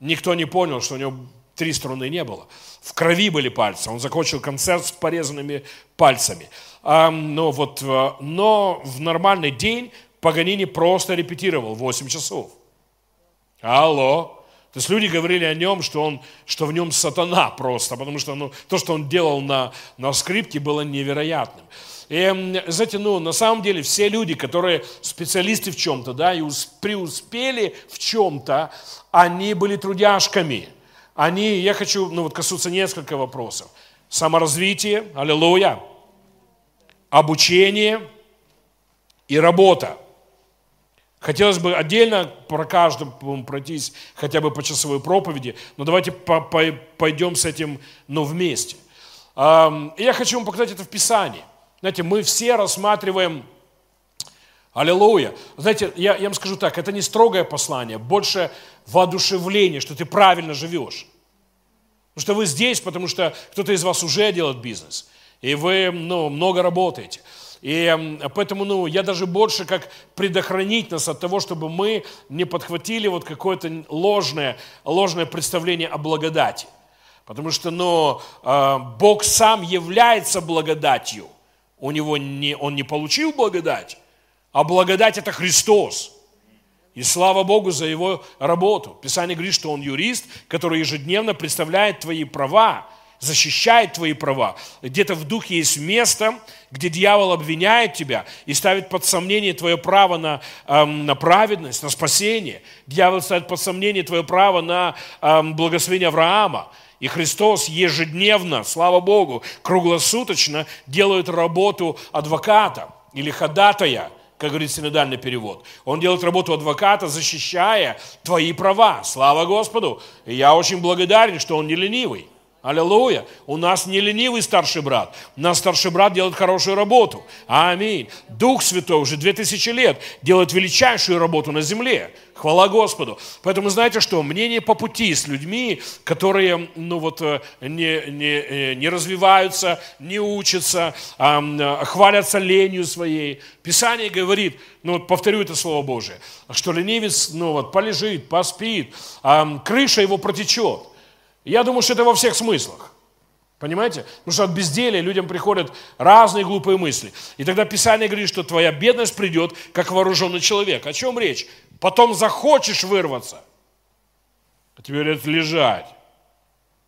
никто не понял, что у него три струны не было. В крови были пальцы. Он закончил концерт с порезанными пальцами. А, но, вот, э, но в нормальный день Паганини просто репетировал 8 часов. Алло. То есть люди говорили о нем, что, он, что в нем сатана просто, потому что ну, то, что он делал на, на скрипке, было невероятным. И, знаете, ну, на самом деле все люди, которые специалисты в чем-то, да, и преуспели в чем-то, они были трудяшками. Они, я хочу, ну, вот коснуться несколько вопросов. Саморазвитие, аллилуйя, обучение и работа. Хотелось бы отдельно про каждым пройтись хотя бы по часовой проповеди, но давайте по по пойдем с этим ну, вместе. Я хочу вам показать это в Писании. Знаете, мы все рассматриваем Аллилуйя. Знаете, я, я вам скажу так, это не строгое послание, больше воодушевление, что ты правильно живешь. Потому что вы здесь, потому что кто-то из вас уже делает бизнес, и вы ну, много работаете. И поэтому ну, я даже больше как предохранить нас от того, чтобы мы не подхватили вот какое-то ложное, ложное представление о благодати. Потому что ну, а, Бог сам является благодатью. У него не, он не получил благодать, а благодать это Христос. И слава Богу за его работу. Писание говорит, что он юрист, который ежедневно представляет твои права защищает твои права. Где-то в духе есть место, где дьявол обвиняет тебя и ставит под сомнение твое право на, эм, на праведность, на спасение. Дьявол ставит под сомнение твое право на эм, благословение Авраама. И Христос ежедневно, слава Богу, круглосуточно делает работу адвоката или ходатая, как говорит синодальный перевод. Он делает работу адвоката, защищая твои права. Слава Господу. И я очень благодарен, что он не ленивый. Аллилуйя. У нас не ленивый старший брат. У нас старший брат делает хорошую работу. Аминь. Дух Святой уже две тысячи лет делает величайшую работу на земле. Хвала Господу. Поэтому знаете что? Мне не по пути с людьми, которые ну вот, э, не, не, э, не развиваются, не учатся, а, хвалятся ленью своей. Писание говорит, ну вот повторю это Слово Божие, что ленивец ну вот, полежит, поспит, а, крыша его протечет. Я думаю, что это во всех смыслах. Понимаете? Потому что от безделия людям приходят разные глупые мысли. И тогда Писание говорит, что твоя бедность придет, как вооруженный человек. О чем речь? Потом захочешь вырваться. А тебе говорят, лежать.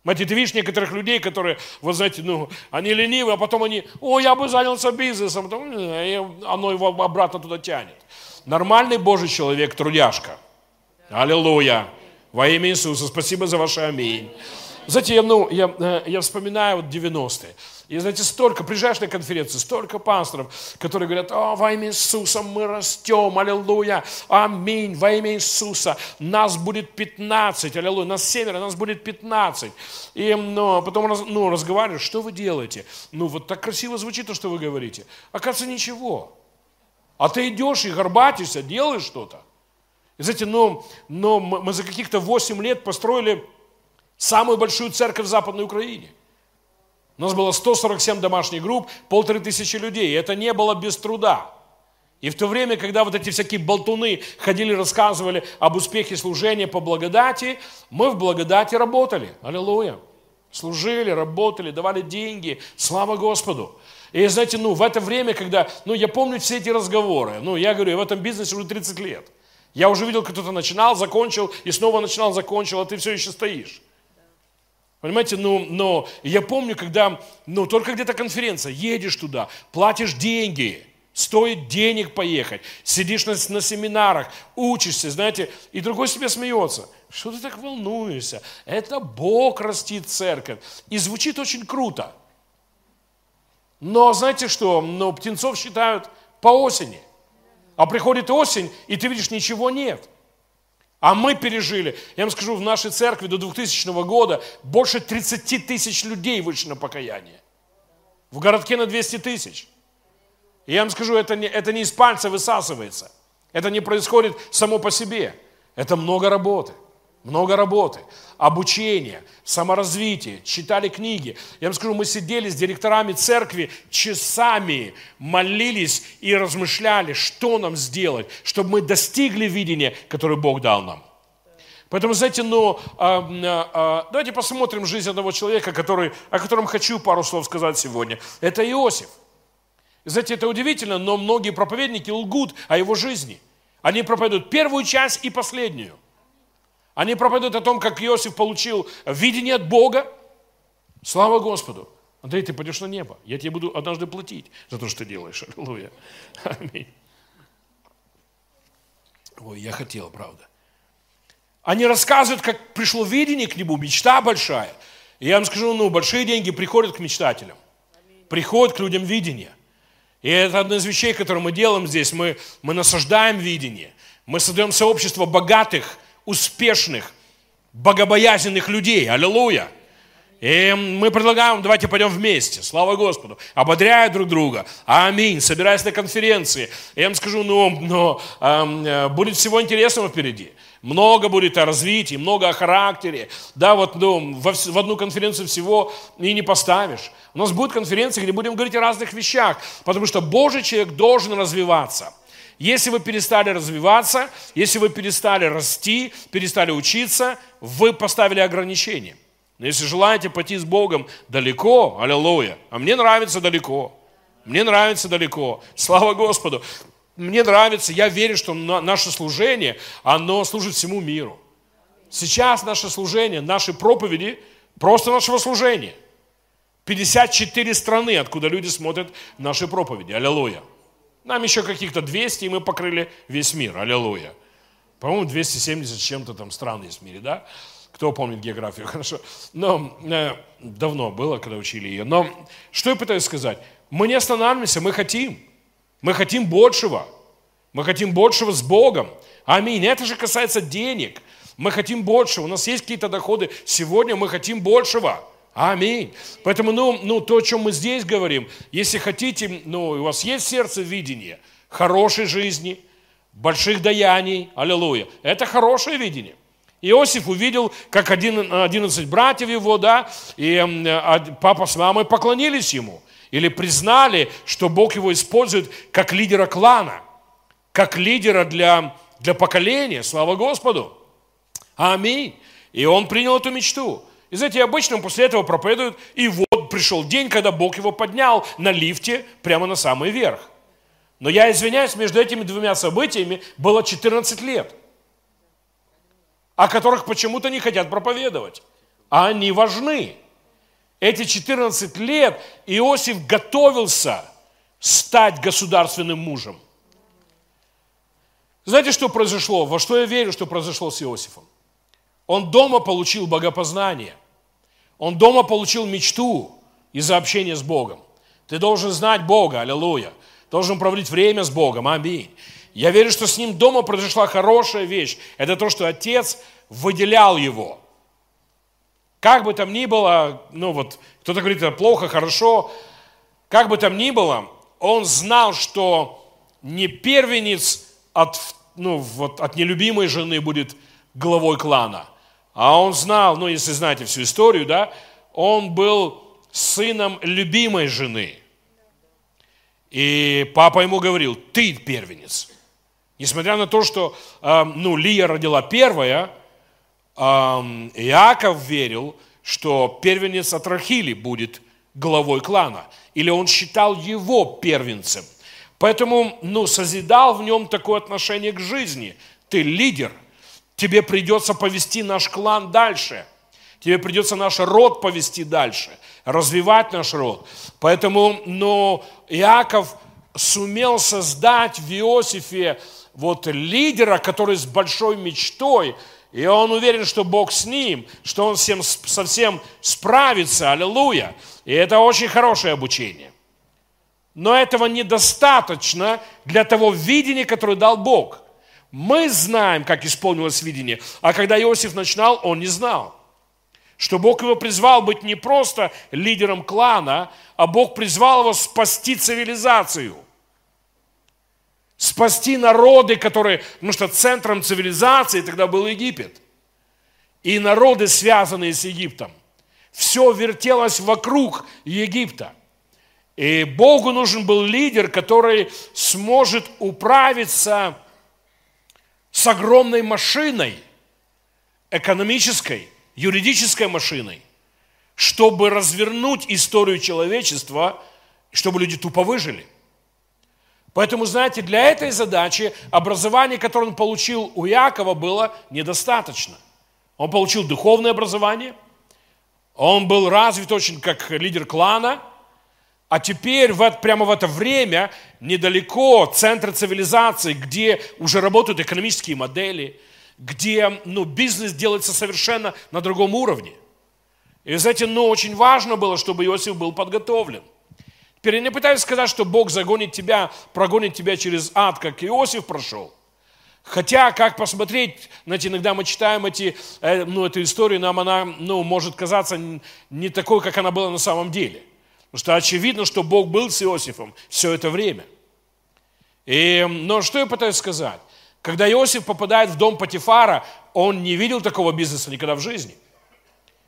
Знаете, ты видишь некоторых людей, которые, вот знаете, ну, они ленивы, а потом они, о, я бы занялся бизнесом, и оно его обратно туда тянет. Нормальный Божий человек, трудяшка. Аллилуйя. Во имя Иисуса. Спасибо за ваше аминь. Знаете, я, ну, я, э, я вспоминаю вот 90-е. И знаете, столько, приезжаешь на конференцию, столько пасторов, которые говорят, о, во имя Иисуса мы растем, аллилуйя, аминь, во имя Иисуса нас будет 15, аллилуйя, нас семеро, нас будет 15. И ну, потом ну, разговариваешь, что вы делаете? Ну, вот так красиво звучит то, что вы говорите. Оказывается, ничего. А ты идешь и горбатишься, делаешь что-то. И знаете, но, но мы за каких-то 8 лет построили самую большую церковь в Западной Украине. У нас было 147 домашних групп, полторы тысячи людей. И это не было без труда. И в то время, когда вот эти всякие болтуны ходили, рассказывали об успехе служения по благодати, мы в благодати работали. Аллилуйя. Служили, работали, давали деньги. Слава Господу. И знаете, ну, в это время, когда, ну, я помню все эти разговоры. Ну, я говорю, я в этом бизнесе уже 30 лет. Я уже видел, кто-то начинал, закончил, и снова начинал, закончил, а ты все еще стоишь. Понимаете, ну, но я помню, когда, ну, только где-то конференция, едешь туда, платишь деньги, стоит денег поехать, сидишь на, на семинарах, учишься, знаете, и другой себе смеется. Что ты так волнуешься? Это Бог растит церковь. И звучит очень круто. Но знаете что, ну, птенцов считают по осени. А приходит осень, и ты видишь, ничего нет. А мы пережили, я вам скажу, в нашей церкви до 2000 года больше 30 тысяч людей вышли на покаяние. В городке на 200 тысяч. Я вам скажу, это не, это не из пальца высасывается. Это не происходит само по себе. Это много работы много работы, обучения, саморазвития, читали книги. Я вам скажу, мы сидели с директорами церкви часами, молились и размышляли, что нам сделать, чтобы мы достигли видения, которое Бог дал нам. Поэтому, знаете, ну, а, а, давайте посмотрим жизнь одного человека, который, о котором хочу пару слов сказать сегодня. Это Иосиф. Знаете, это удивительно, но многие проповедники лгут о его жизни. Они проповедуют первую часть и последнюю. Они проповедуют о том, как Иосиф получил видение от Бога. Слава Господу. Андрей, ты пойдешь на небо. Я тебе буду однажды платить за то, что ты делаешь. Аллилуйя. Аминь. Ой, я хотел, правда. Они рассказывают, как пришло видение к нему, мечта большая. И я вам скажу, ну, большие деньги приходят к мечтателям. Приходят к людям видения. И это одна из вещей, которые мы делаем здесь. Мы, мы насаждаем видение. Мы создаем сообщество богатых, успешных, богобоязненных людей. Аллилуйя. И мы предлагаем, давайте пойдем вместе, слава Господу, ободряя друг друга. Аминь. Собираясь на конференции. Я вам скажу, ну, но э, будет всего интересного впереди. Много будет о развитии, много о характере. Да, вот ну, в, в одну конференцию всего и не поставишь. У нас будет конференция, где будем говорить о разных вещах, потому что Божий человек должен развиваться. Если вы перестали развиваться, если вы перестали расти, перестали учиться, вы поставили ограничения. Но если желаете пойти с Богом далеко, аллилуйя, а мне нравится далеко, мне нравится далеко, слава Господу, мне нравится, я верю, что наше служение, оно служит всему миру. Сейчас наше служение, наши проповеди, просто нашего служения. 54 страны, откуда люди смотрят наши проповеди. Аллилуйя. Нам еще каких-то 200, и мы покрыли весь мир. Аллилуйя. По-моему, 270 с чем-то там стран есть в мире, да? Кто помнит географию? Хорошо. Но э, давно было, когда учили ее. Но что я пытаюсь сказать? Мы не останавливаемся, мы хотим. Мы хотим большего. Мы хотим большего с Богом. Аминь. Это же касается денег. Мы хотим большего. У нас есть какие-то доходы. Сегодня мы хотим большего. Аминь. Поэтому, ну, ну, то, о чем мы здесь говорим, если хотите, ну, у вас есть сердце видения хорошей жизни, больших даяний, аллилуйя, это хорошее видение. Иосиф увидел, как один, 11 братьев его, да, и а, папа с мамой поклонились ему. Или признали, что Бог его использует как лидера клана, как лидера для, для поколения. Слава Господу. Аминь. И он принял эту мечту. И знаете, обычно после этого проповедуют, и вот пришел день, когда Бог его поднял на лифте прямо на самый верх. Но я извиняюсь, между этими двумя событиями было 14 лет, о которых почему-то не хотят проповедовать. А они важны. Эти 14 лет Иосиф готовился стать государственным мужем. Знаете, что произошло? Во что я верю, что произошло с Иосифом? Он дома получил богопознание. Он дома получил мечту из-за общения с Богом. Ты должен знать Бога, аллилуйя. Должен проводить время с Богом, аминь. Я верю, что с ним дома произошла хорошая вещь. Это то, что отец выделял его. Как бы там ни было, ну вот, кто-то говорит, это плохо, хорошо. Как бы там ни было, он знал, что не первенец от, ну, вот, от нелюбимой жены будет главой клана – а он знал, ну, если знаете всю историю, да, он был сыном любимой жены. И папа ему говорил, ты первенец. Несмотря на то, что э, ну, Лия родила первая, э, Иаков верил, что первенец от Рахили будет главой клана. Или он считал его первенцем. Поэтому ну, созидал в нем такое отношение к жизни. Ты лидер, тебе придется повести наш клан дальше. Тебе придется наш род повести дальше, развивать наш род. Поэтому, но Иаков сумел создать в Иосифе вот лидера, который с большой мечтой, и он уверен, что Бог с ним, что он всем, совсем справится, аллилуйя. И это очень хорошее обучение. Но этого недостаточно для того видения, которое дал Бог. Мы знаем, как исполнилось видение, а когда Иосиф начинал, он не знал. Что Бог его призвал быть не просто лидером клана, а Бог призвал его спасти цивилизацию. Спасти народы, которые... Потому что центром цивилизации тогда был Египет. И народы, связанные с Египтом. Все вертелось вокруг Египта. И Богу нужен был лидер, который сможет управиться с огромной машиной, экономической, юридической машиной, чтобы развернуть историю человечества, чтобы люди тупо выжили. Поэтому, знаете, для этой задачи образование, которое он получил у Якова, было недостаточно. Он получил духовное образование, он был развит очень как лидер клана, а теперь в, прямо в это время недалеко центр цивилизации, где уже работают экономические модели, где ну, бизнес делается совершенно на другом уровне. И, знаете, ну, очень важно было, чтобы Иосиф был подготовлен. Теперь я не пытаюсь сказать, что Бог загонит тебя, прогонит тебя через ад, как Иосиф прошел. Хотя, как посмотреть, знаете, иногда мы читаем эти, э, ну, эту историю, нам она ну, может казаться не такой, как она была на самом деле. Потому что очевидно, что Бог был с Иосифом все это время. И, но что я пытаюсь сказать? Когда Иосиф попадает в дом Патифара, он не видел такого бизнеса никогда в жизни.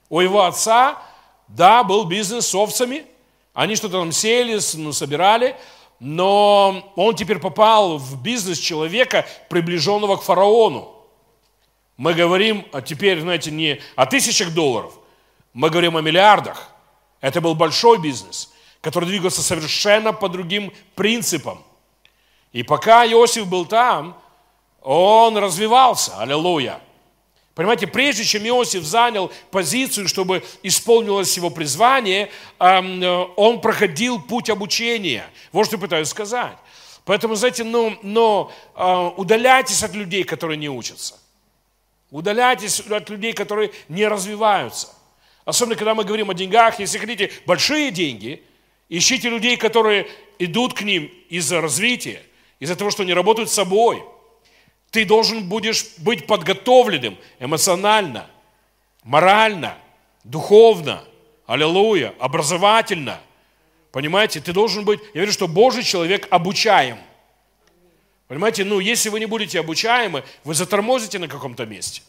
У его отца, да, был бизнес с овцами – они что-то там сели, ну, собирали, но он теперь попал в бизнес человека, приближенного к фараону. Мы говорим а теперь, знаете, не о тысячах долларов, мы говорим о миллиардах. Это был большой бизнес, который двигался совершенно по другим принципам. И пока Иосиф был там, он развивался, аллилуйя. Понимаете, прежде чем Иосиф занял позицию, чтобы исполнилось его призвание, э, он проходил путь обучения. Вот что пытаюсь сказать. Поэтому, знаете, ну, но э, удаляйтесь от людей, которые не учатся. Удаляйтесь от людей, которые не развиваются. Особенно, когда мы говорим о деньгах, если хотите большие деньги, ищите людей, которые идут к ним из-за развития, из-за того, что они работают с собой – ты должен будешь быть подготовленным эмоционально, морально, духовно, аллилуйя, образовательно. Понимаете, ты должен быть, я верю, что Божий человек обучаем. Понимаете, ну, если вы не будете обучаемы, вы затормозите на каком-то месте.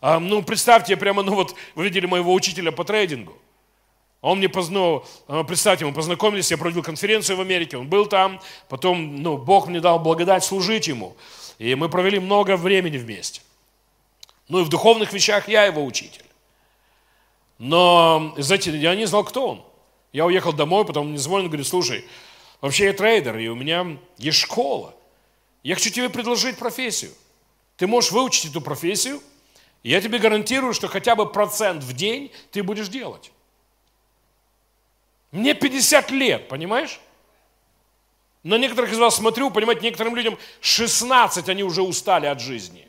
А, ну, представьте, прямо, ну, вот, вы видели моего учителя по трейдингу. Он мне познал, представьте, мы познакомились, я проводил конференцию в Америке, он был там, потом, ну, Бог мне дал благодать служить ему. И мы провели много времени вместе. Ну и в духовных вещах я его учитель. Но, знаете, я не знал, кто он. Я уехал домой, потом мне звонит, говорит, слушай, вообще я трейдер, и у меня есть школа. Я хочу тебе предложить профессию. Ты можешь выучить эту профессию, я тебе гарантирую, что хотя бы процент в день ты будешь делать. Мне 50 лет, понимаешь? На некоторых из вас смотрю, понимаете, некоторым людям 16, они уже устали от жизни.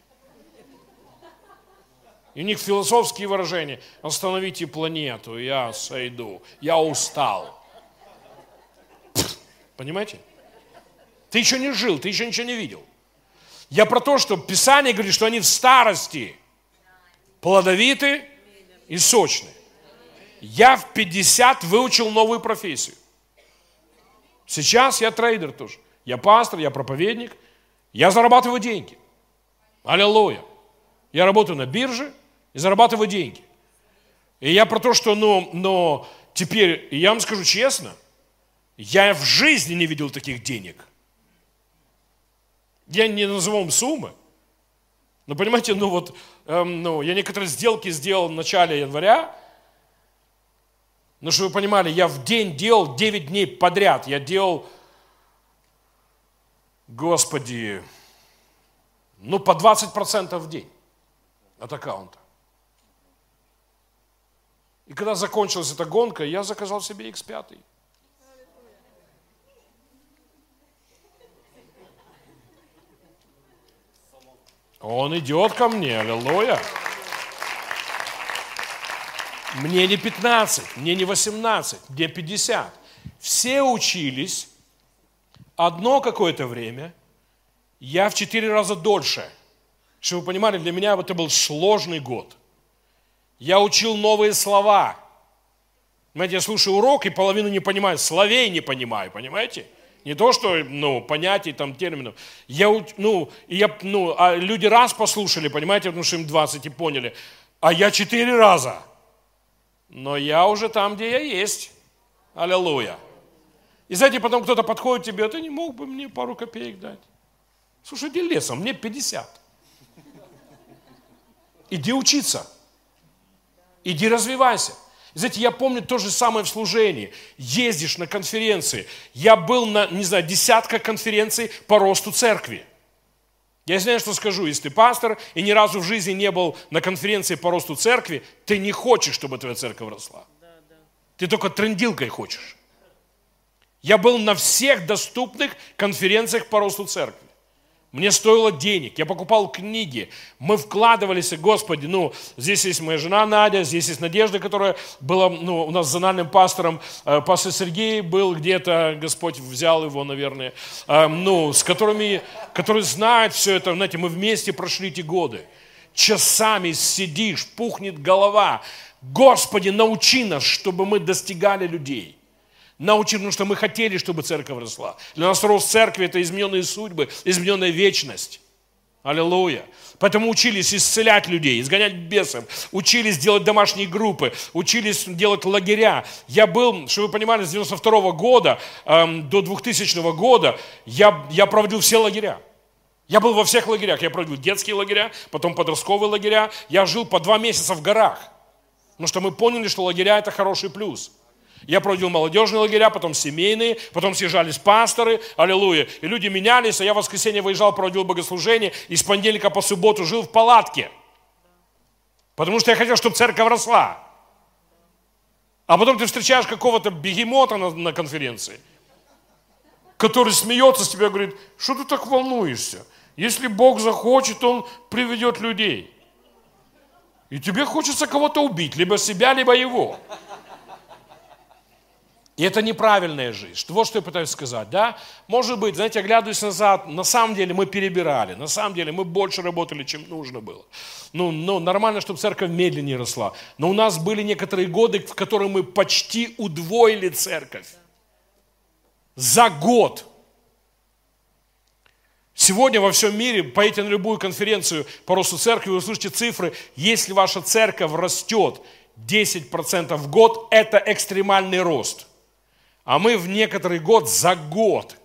И у них философские выражения. Остановите планету, я сойду, я устал. Понимаете? Ты еще не жил, ты еще ничего не видел. Я про то, что Писание говорит, что они в старости плодовиты и сочны. Я в 50 выучил новую профессию. Сейчас я трейдер тоже. Я пастор, я проповедник. Я зарабатываю деньги. Аллилуйя. Я работаю на бирже и зарабатываю деньги. И я про то, что ну, но теперь, я вам скажу честно, я в жизни не видел таких денег. Я не назову вам суммы. Но понимаете, ну вот, эм, ну, я некоторые сделки сделал в начале января, но чтобы вы понимали, я в день делал 9 дней подряд. Я делал, господи, ну по 20% в день от аккаунта. И когда закончилась эта гонка, я заказал себе X5. Он идет ко мне, аллилуйя. Мне не 15, мне не 18, мне 50. Все учились одно какое-то время, я в четыре раза дольше. Чтобы вы понимали, для меня это был сложный год. Я учил новые слова. Знаете, я слушаю урок и половину не понимаю, словей не понимаю, понимаете? Не то, что, ну, понятий, там, терминов. Я, ну, я, ну, а люди раз послушали, понимаете, потому что им 20 и поняли. А я четыре раза. Но я уже там, где я есть. Аллилуйя. И знаете, потом кто-то подходит тебе, а ты не мог бы мне пару копеек дать? Слушай, иди лесом, мне 50. Иди учиться. Иди развивайся. Знаете, я помню то же самое в служении. Ездишь на конференции. Я был на, не знаю, десятка конференций по росту церкви. Я знаю, что скажу, если ты пастор и ни разу в жизни не был на конференции по росту церкви, ты не хочешь, чтобы твоя церковь росла. Ты только трендилкой хочешь. Я был на всех доступных конференциях по росту церкви. Мне стоило денег, я покупал книги, мы вкладывались, Господи, ну, здесь есть моя жена Надя, здесь есть Надежда, которая была, ну, у нас зональным пастором, э, пастор Сергей был где-то, Господь взял его, наверное, э, ну, с которыми, которые знают все это, знаете, мы вместе прошли эти годы. Часами сидишь, пухнет голова. Господи, научи нас, чтобы мы достигали людей научим, потому что мы хотели, чтобы церковь росла. Для нас рост церкви – это измененные судьбы, измененная вечность. Аллилуйя. Поэтому учились исцелять людей, изгонять бесов, учились делать домашние группы, учились делать лагеря. Я был, чтобы вы понимали, с 92 года эм, до 2000 года я, я проводил все лагеря. Я был во всех лагерях. Я проводил детские лагеря, потом подростковые лагеря. Я жил по два месяца в горах. Потому что мы поняли, что лагеря – это хороший плюс. Я проводил молодежные лагеря, потом семейные, потом съезжались пасторы, аллилуйя. И люди менялись, а я в воскресенье выезжал, проводил богослужение, и с понедельника по субботу жил в палатке. Потому что я хотел, чтобы церковь росла. А потом ты встречаешь какого-то бегемота на, на конференции, который смеется с тебя и говорит, что ты так волнуешься? Если Бог захочет, Он приведет людей. И тебе хочется кого-то убить, либо себя, либо его. И это неправильная жизнь. Вот что я пытаюсь сказать, да? Может быть, знаете, оглядываясь назад, на самом деле мы перебирали, на самом деле мы больше работали, чем нужно было. Ну, ну нормально, чтобы церковь медленнее росла. Но у нас были некоторые годы, в которые мы почти удвоили церковь. За год. Сегодня во всем мире, поедете на любую конференцию по росту церкви, вы услышите цифры, если ваша церковь растет 10% в год, это экстремальный рост – а мы в некоторый год за год.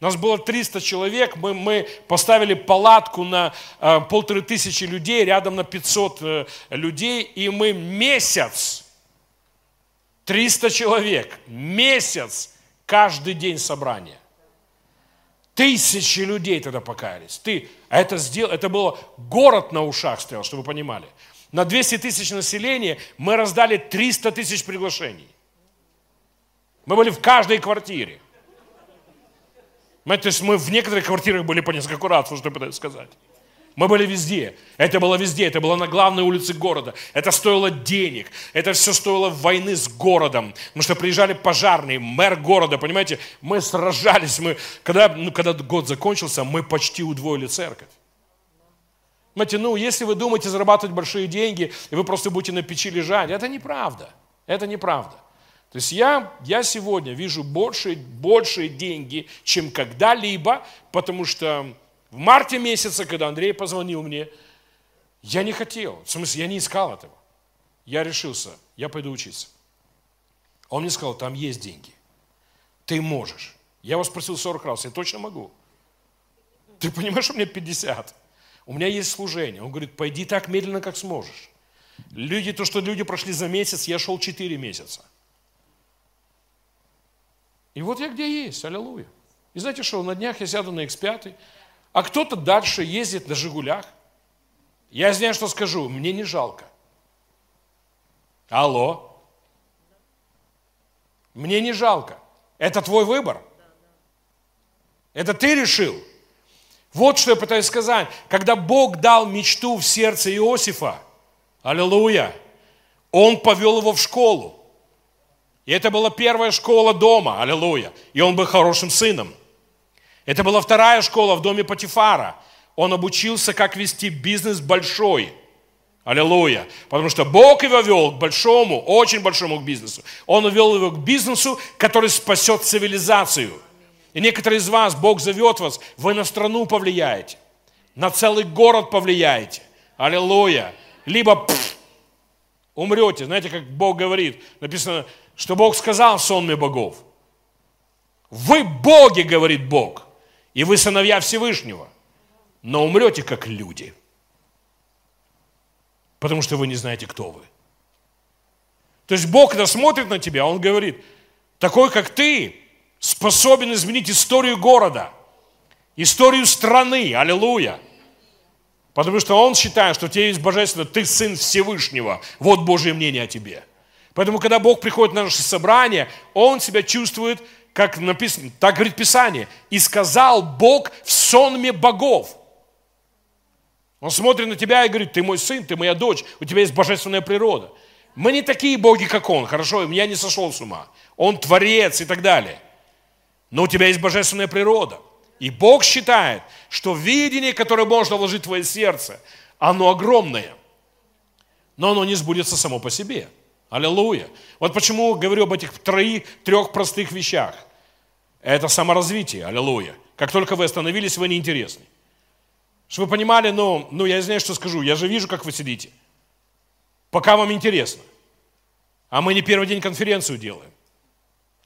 Нас было 300 человек, мы, мы поставили палатку на э, полторы тысячи людей, рядом на 500 э, людей, и мы месяц, 300 человек, месяц, каждый день собрания. Тысячи людей тогда покаялись. Ты, а это, сделал, это было город на ушах стоял, чтобы вы понимали. На 200 тысяч населения мы раздали 300 тысяч приглашений. Мы были в каждой квартире. Мы, то есть мы в некоторых квартирах были по несколько раз, что я пытаюсь сказать. Мы были везде. Это было везде. Это было на главной улице города. Это стоило денег. Это все стоило войны с городом. Потому что приезжали пожарные, мэр города, понимаете, мы сражались. Мы, когда, ну, когда год закончился, мы почти удвоили церковь. Понимаете, ну, если вы думаете зарабатывать большие деньги, и вы просто будете на печи лежать, это неправда. Это неправда. То есть я, я сегодня вижу больше, большие деньги, чем когда-либо, потому что в марте месяце, когда Андрей позвонил мне, я не хотел, в смысле, я не искал этого. Я решился, я пойду учиться. Он мне сказал, там есть деньги. Ты можешь. Я вас спросил 40 раз, я точно могу. Ты понимаешь, у меня 50. У меня есть служение. Он говорит, пойди так медленно, как сможешь. Люди, то, что люди прошли за месяц, я шел 4 месяца. И вот я где есть, аллилуйя. И знаете что, на днях я сяду на X5, а кто-то дальше ездит на «Жигулях». Я знаю, что скажу, мне не жалко. Алло. Мне не жалко. Это твой выбор. Это ты решил. Вот что я пытаюсь сказать. Когда Бог дал мечту в сердце Иосифа, аллилуйя, Он повел его в школу. И это была первая школа дома, аллилуйя. И он был хорошим сыном. Это была вторая школа в доме Патифара. Он обучился, как вести бизнес большой. Аллилуйя. Потому что Бог его вел к большому, очень большому бизнесу. Он вел его к бизнесу, который спасет цивилизацию. И некоторые из вас, Бог зовет вас, вы на страну повлияете, на целый город повлияете. Аллилуйя. Либо пфф, умрете. Знаете, как Бог говорит, написано, что Бог сказал в сонме богов. Вы боги, говорит Бог, и вы сыновья Всевышнего, но умрете как люди, потому что вы не знаете, кто вы. То есть Бог, когда смотрит на тебя, Он говорит, такой, как ты, способен изменить историю города, историю страны, аллилуйя. Потому что он считает, что у тебя есть божественно, ты сын Всевышнего. Вот Божье мнение о тебе. Поэтому, когда Бог приходит на наше собрание, он себя чувствует, как написано, так говорит Писание, и сказал Бог в сонме богов. Он смотрит на тебя и говорит, ты мой сын, ты моя дочь, у тебя есть божественная природа. Мы не такие боги, как он, хорошо, я не сошел с ума. Он творец и так далее но у тебя есть божественная природа. И Бог считает, что видение, которое можно вложить в твое сердце, оно огромное. Но оно не сбудется само по себе. Аллилуйя. Вот почему говорю об этих троих, трех простых вещах. Это саморазвитие. Аллилуйя. Как только вы остановились, вы неинтересны. Чтобы вы понимали, ну, ну я знаю, что скажу. Я же вижу, как вы сидите. Пока вам интересно. А мы не первый день конференцию делаем.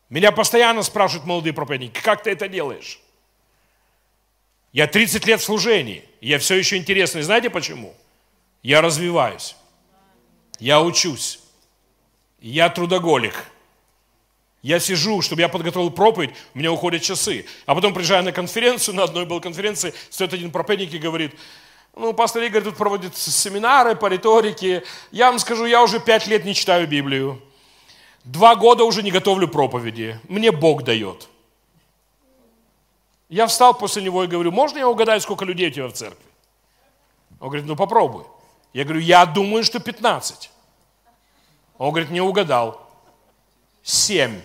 Меня постоянно спрашивают молодые проповедники, как ты это делаешь? Я 30 лет в служении, я все еще интересный. Знаете почему? Я развиваюсь, я учусь, я трудоголик. Я сижу, чтобы я подготовил проповедь, у меня уходят часы. А потом приезжаю на конференцию, на одной был конференции, стоит один проповедник и говорит, ну, пастор Игорь тут проводит семинары по риторике. Я вам скажу, я уже пять лет не читаю Библию. Два года уже не готовлю проповеди. Мне Бог дает. Я встал после него и говорю, можно я угадаю, сколько людей у тебя в церкви? Он говорит, ну попробуй. Я говорю, я думаю, что 15. Он говорит, не угадал. Семь.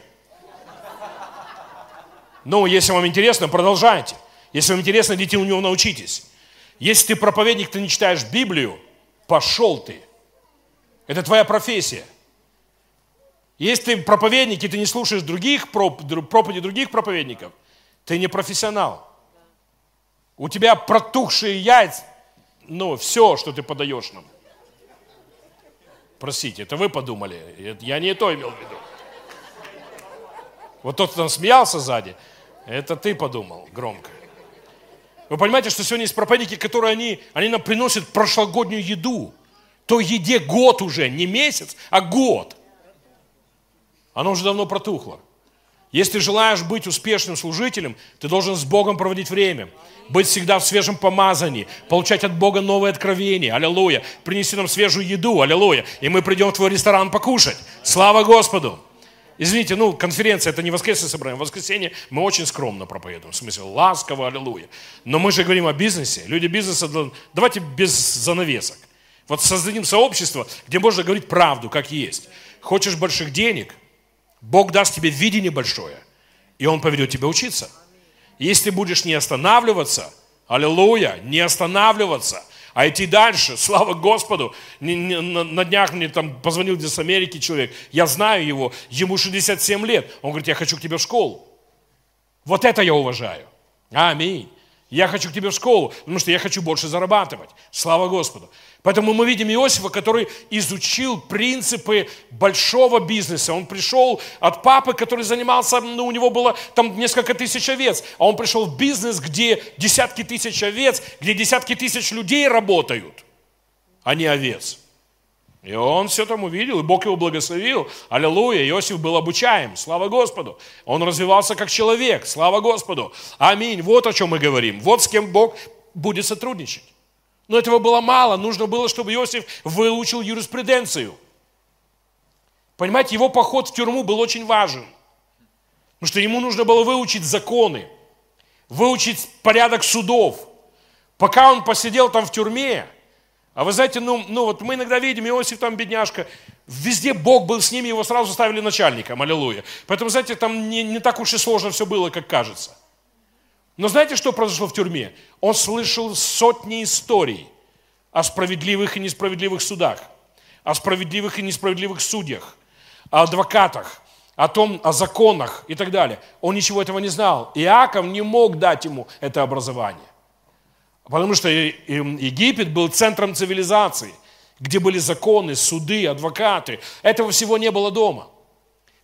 Ну, если вам интересно, продолжайте. Если вам интересно, идите у него научитесь. Если ты проповедник, ты не читаешь Библию, пошел ты. Это твоя профессия. Если ты проповедник, и ты не слушаешь других проповеди других проповедников, ты не профессионал. У тебя протухшие яйца, ну, все, что ты подаешь нам. Простите, это вы подумали. Я не то имел в виду. Вот тот, кто там смеялся сзади, это ты подумал громко. Вы понимаете, что сегодня есть проповедники, которые они, они нам приносят прошлогоднюю еду. То еде год уже, не месяц, а год – оно уже давно протухло. Если желаешь быть успешным служителем, ты должен с Богом проводить время, быть всегда в свежем помазании, получать от Бога новые откровения, аллилуйя, принести нам свежую еду, аллилуйя, и мы придем в твой ресторан покушать. Слава Господу! Извините, ну, конференция, это не воскресное собрание. В воскресенье мы очень скромно проповедуем, в смысле ласково, аллилуйя. Но мы же говорим о бизнесе. Люди бизнеса, давайте без занавесок. Вот создадим сообщество, где можно говорить правду, как есть. Хочешь больших денег – Бог даст тебе видение большое, и Он поведет тебя учиться. Если будешь не останавливаться, аллилуйя, не останавливаться, а идти дальше, слава Господу. На днях мне там позвонил из Америки человек, я знаю его, ему 67 лет. Он говорит, я хочу к тебе в школу. Вот это я уважаю. Аминь. Я хочу к тебе в школу, потому что я хочу больше зарабатывать. Слава Господу. Поэтому мы видим Иосифа, который изучил принципы большого бизнеса. Он пришел от папы, который занимался, ну, у него было там несколько тысяч овец, а он пришел в бизнес, где десятки тысяч овец, где десятки тысяч людей работают, а не овец. И он все там увидел, и Бог его благословил. Аллилуйя, Иосиф был обучаем, слава Господу. Он развивался как человек, слава Господу. Аминь, вот о чем мы говорим. Вот с кем Бог будет сотрудничать. Но этого было мало, нужно было, чтобы Иосиф выучил юриспруденцию. Понимаете, его поход в тюрьму был очень важен. Потому что ему нужно было выучить законы, выучить порядок судов. Пока он посидел там в тюрьме, а вы знаете, ну, ну вот мы иногда видим, Иосиф там бедняжка, везде Бог был с ними, его сразу ставили начальником, аллилуйя. Поэтому, знаете, там не, не так уж и сложно все было, как кажется. Но знаете, что произошло в тюрьме? Он слышал сотни историй о справедливых и несправедливых судах, о справедливых и несправедливых судьях, о адвокатах, о том, о законах и так далее. Он ничего этого не знал. Иаков не мог дать ему это образование. Потому что Египет был центром цивилизации, где были законы, суды, адвокаты. Этого всего не было дома.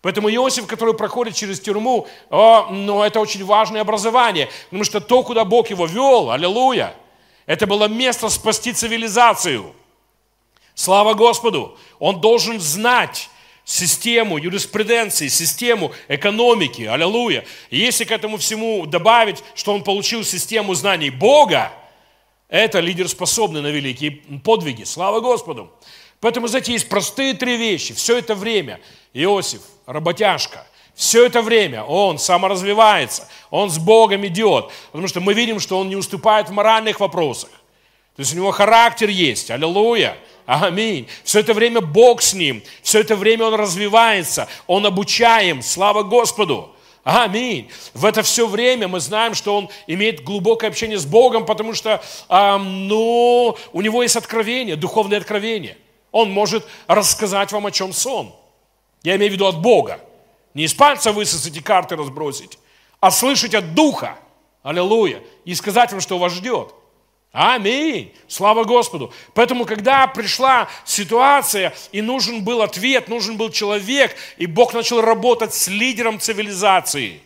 Поэтому Иосиф, который проходит через тюрьму, о, ну, это очень важное образование, потому что то, куда Бог его вел, аллилуйя, это было место спасти цивилизацию. Слава Господу! Он должен знать систему юриспруденции, систему экономики, аллилуйя. И если к этому всему добавить, что он получил систему знаний Бога, это лидер способный на великие подвиги. Слава Господу! Поэтому, знаете, есть простые три вещи. Все это время Иосиф, работяжка, все это время он саморазвивается, он с Богом идет, потому что мы видим, что он не уступает в моральных вопросах. То есть у него характер есть, аллилуйя, аминь. Все это время Бог с ним, все это время он развивается, он обучаем, слава Господу. Аминь. В это все время мы знаем, что он имеет глубокое общение с Богом, потому что эм, ну, у него есть откровение, духовное откровение. Он может рассказать вам, о чем сон. Я имею в виду от Бога. Не из пальца высосать и карты разбросить, а слышать от Духа. Аллилуйя. И сказать вам, что вас ждет. Аминь. Слава Господу. Поэтому, когда пришла ситуация, и нужен был ответ, нужен был человек, и Бог начал работать с лидером цивилизации.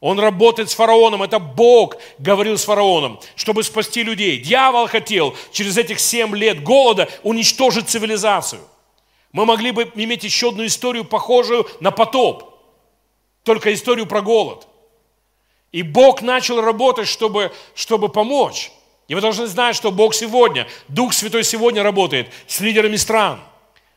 Он работает с фараоном, это Бог говорил с фараоном, чтобы спасти людей. Дьявол хотел через этих семь лет голода уничтожить цивилизацию. Мы могли бы иметь еще одну историю, похожую на потоп, только историю про голод. И Бог начал работать, чтобы, чтобы помочь. И вы должны знать, что Бог сегодня, Дух Святой сегодня работает с лидерами стран,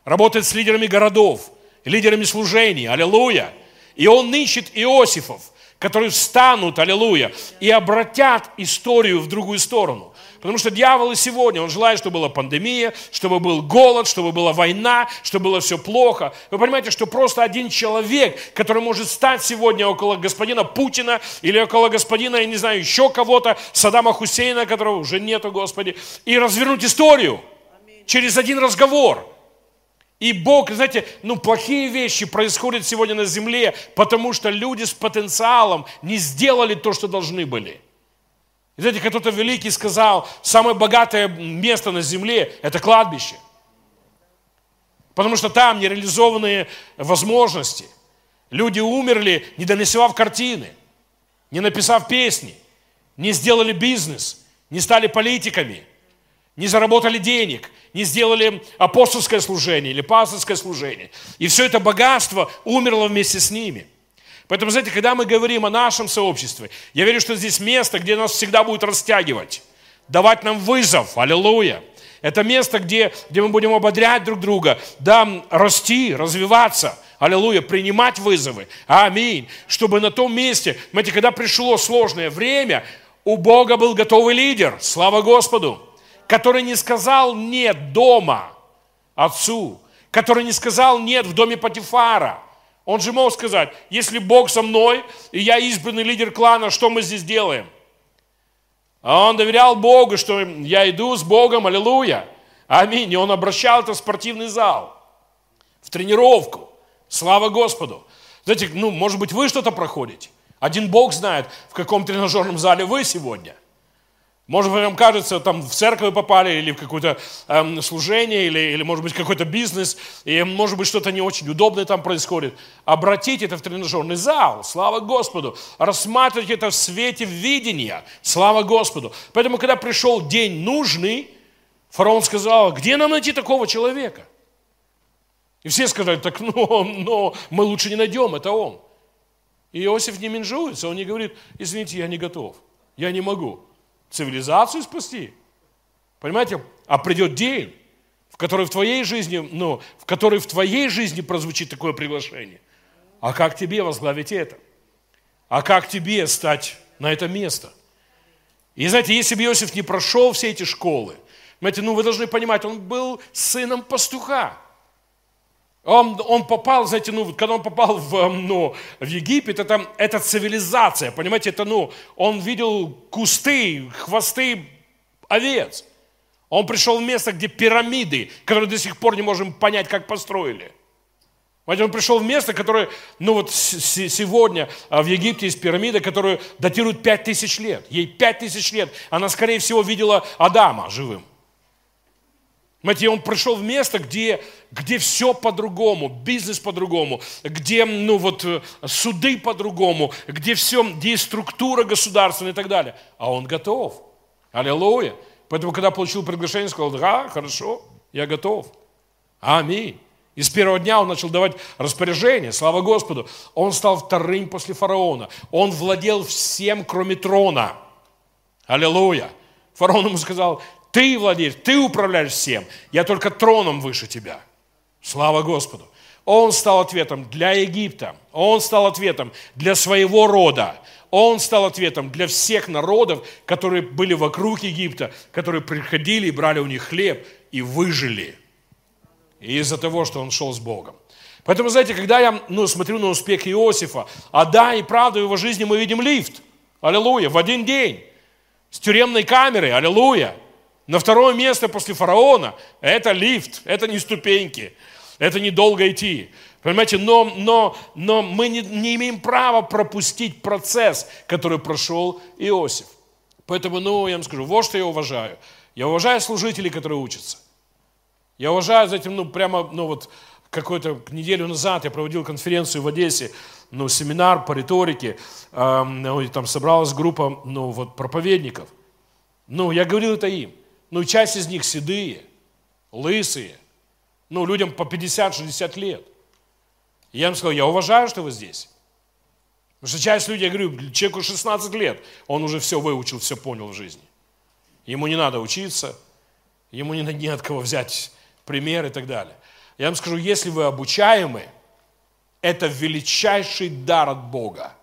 работает с лидерами городов, лидерами служений, аллилуйя. И Он ищет Иосифов, которые встанут, аллилуйя, и обратят историю в другую сторону. Потому что дьявол и сегодня, он желает, чтобы была пандемия, чтобы был голод, чтобы была война, чтобы было все плохо. Вы понимаете, что просто один человек, который может стать сегодня около господина Путина или около господина, я не знаю, еще кого-то, Саддама Хусейна, которого уже нету, Господи, и развернуть историю через один разговор. И Бог, знаете, ну плохие вещи происходят сегодня на земле, потому что люди с потенциалом не сделали то, что должны были. И знаете, кто-то великий сказал, самое богатое место на земле – это кладбище. Потому что там нереализованные возможности. Люди умерли, не донесев картины, не написав песни, не сделали бизнес, не стали политиками, не заработали денег, не сделали апостольское служение или пасторское служение. И все это богатство умерло вместе с ними. Поэтому, знаете, когда мы говорим о нашем сообществе, я верю, что здесь место, где нас всегда будет растягивать, давать нам вызов, аллилуйя. Это место, где, где мы будем ободрять друг друга, да, расти, развиваться, аллилуйя, принимать вызовы, аминь. Чтобы на том месте, знаете, когда пришло сложное время, у Бога был готовый лидер, слава Господу, который не сказал «нет» дома отцу, который не сказал «нет» в доме Патифара – он же мог сказать, если Бог со мной, и я избранный лидер клана, что мы здесь делаем? А он доверял Богу, что я иду с Богом, аллилуйя. Аминь. И он обращал это в спортивный зал, в тренировку. Слава Господу. Знаете, ну, может быть, вы что-то проходите. Один Бог знает, в каком тренажерном зале вы сегодня. Может быть, вам кажется, там в церковь попали, или в какое-то эм, служение, или, или, может быть, какой-то бизнес, и, может быть, что-то не очень удобное там происходит. Обратите это в тренажерный зал, слава Господу. Рассматривайте это в свете видения, слава Господу. Поэтому, когда пришел день нужный, фараон сказал, где нам найти такого человека? И все сказали, так, ну, но мы лучше не найдем, это он. И Иосиф не менжуется, он не говорит, извините, я не готов, я не могу цивилизацию спасти. Понимаете? А придет день, в который в твоей жизни, ну, в который в твоей жизни прозвучит такое приглашение. А как тебе возглавить это? А как тебе стать на это место? И знаете, если бы Иосиф не прошел все эти школы, знаете, ну вы должны понимать, он был сыном пастуха. Он, он попал, знаете, ну, когда он попал в, эм, ну, в Египет, это, это цивилизация, понимаете, это, ну, он видел кусты, хвосты овец. Он пришел в место, где пирамиды, которые до сих пор не можем понять, как построили. Он пришел в место, которое, ну вот сегодня а, в Египте есть пирамида, которую датируют 5000 лет. Ей 5000 лет. Она, скорее всего, видела Адама живым. Понимаете, он пришел в место, где, где все по-другому, бизнес по-другому, где ну, вот, э, суды по-другому, где все, где есть структура государственная и так далее. А он готов. Аллилуйя. Поэтому, когда получил приглашение, сказал, да, хорошо, я готов. Аминь. И с первого дня он начал давать распоряжение, слава Господу. Он стал вторым после фараона. Он владел всем, кроме трона. Аллилуйя. Фараон ему сказал, ты владеешь, ты управляешь всем. Я только троном выше тебя. Слава Господу. Он стал ответом для Египта. Он стал ответом для своего рода. Он стал ответом для всех народов, которые были вокруг Египта, которые приходили и брали у них хлеб и выжили. Из-за того, что он шел с Богом. Поэтому, знаете, когда я ну, смотрю на успех Иосифа, а да, и правда, в его жизни мы видим лифт. Аллилуйя. В один день. С тюремной камерой. Аллилуйя. На второе место после фараона – это лифт, это не ступеньки, это не долго идти. Понимаете, но, но, но мы не, не имеем права пропустить процесс, который прошел Иосиф. Поэтому, ну, я вам скажу, вот что я уважаю. Я уважаю служителей, которые учатся. Я уважаю за этим, ну, прямо, ну, вот, какую-то неделю назад я проводил конференцию в Одессе, ну, семинар по риторике, э, ну, там собралась группа, ну, вот, проповедников. Ну, я говорил это им. Ну, часть из них седые, лысые. Ну, людям по 50-60 лет. И я им сказал, я уважаю, что вы здесь. Потому что часть людей, я говорю, человеку 16 лет, он уже все выучил, все понял в жизни. Ему не надо учиться, ему не, не от кого взять пример и так далее. Я вам скажу, если вы обучаемы, это величайший дар от Бога.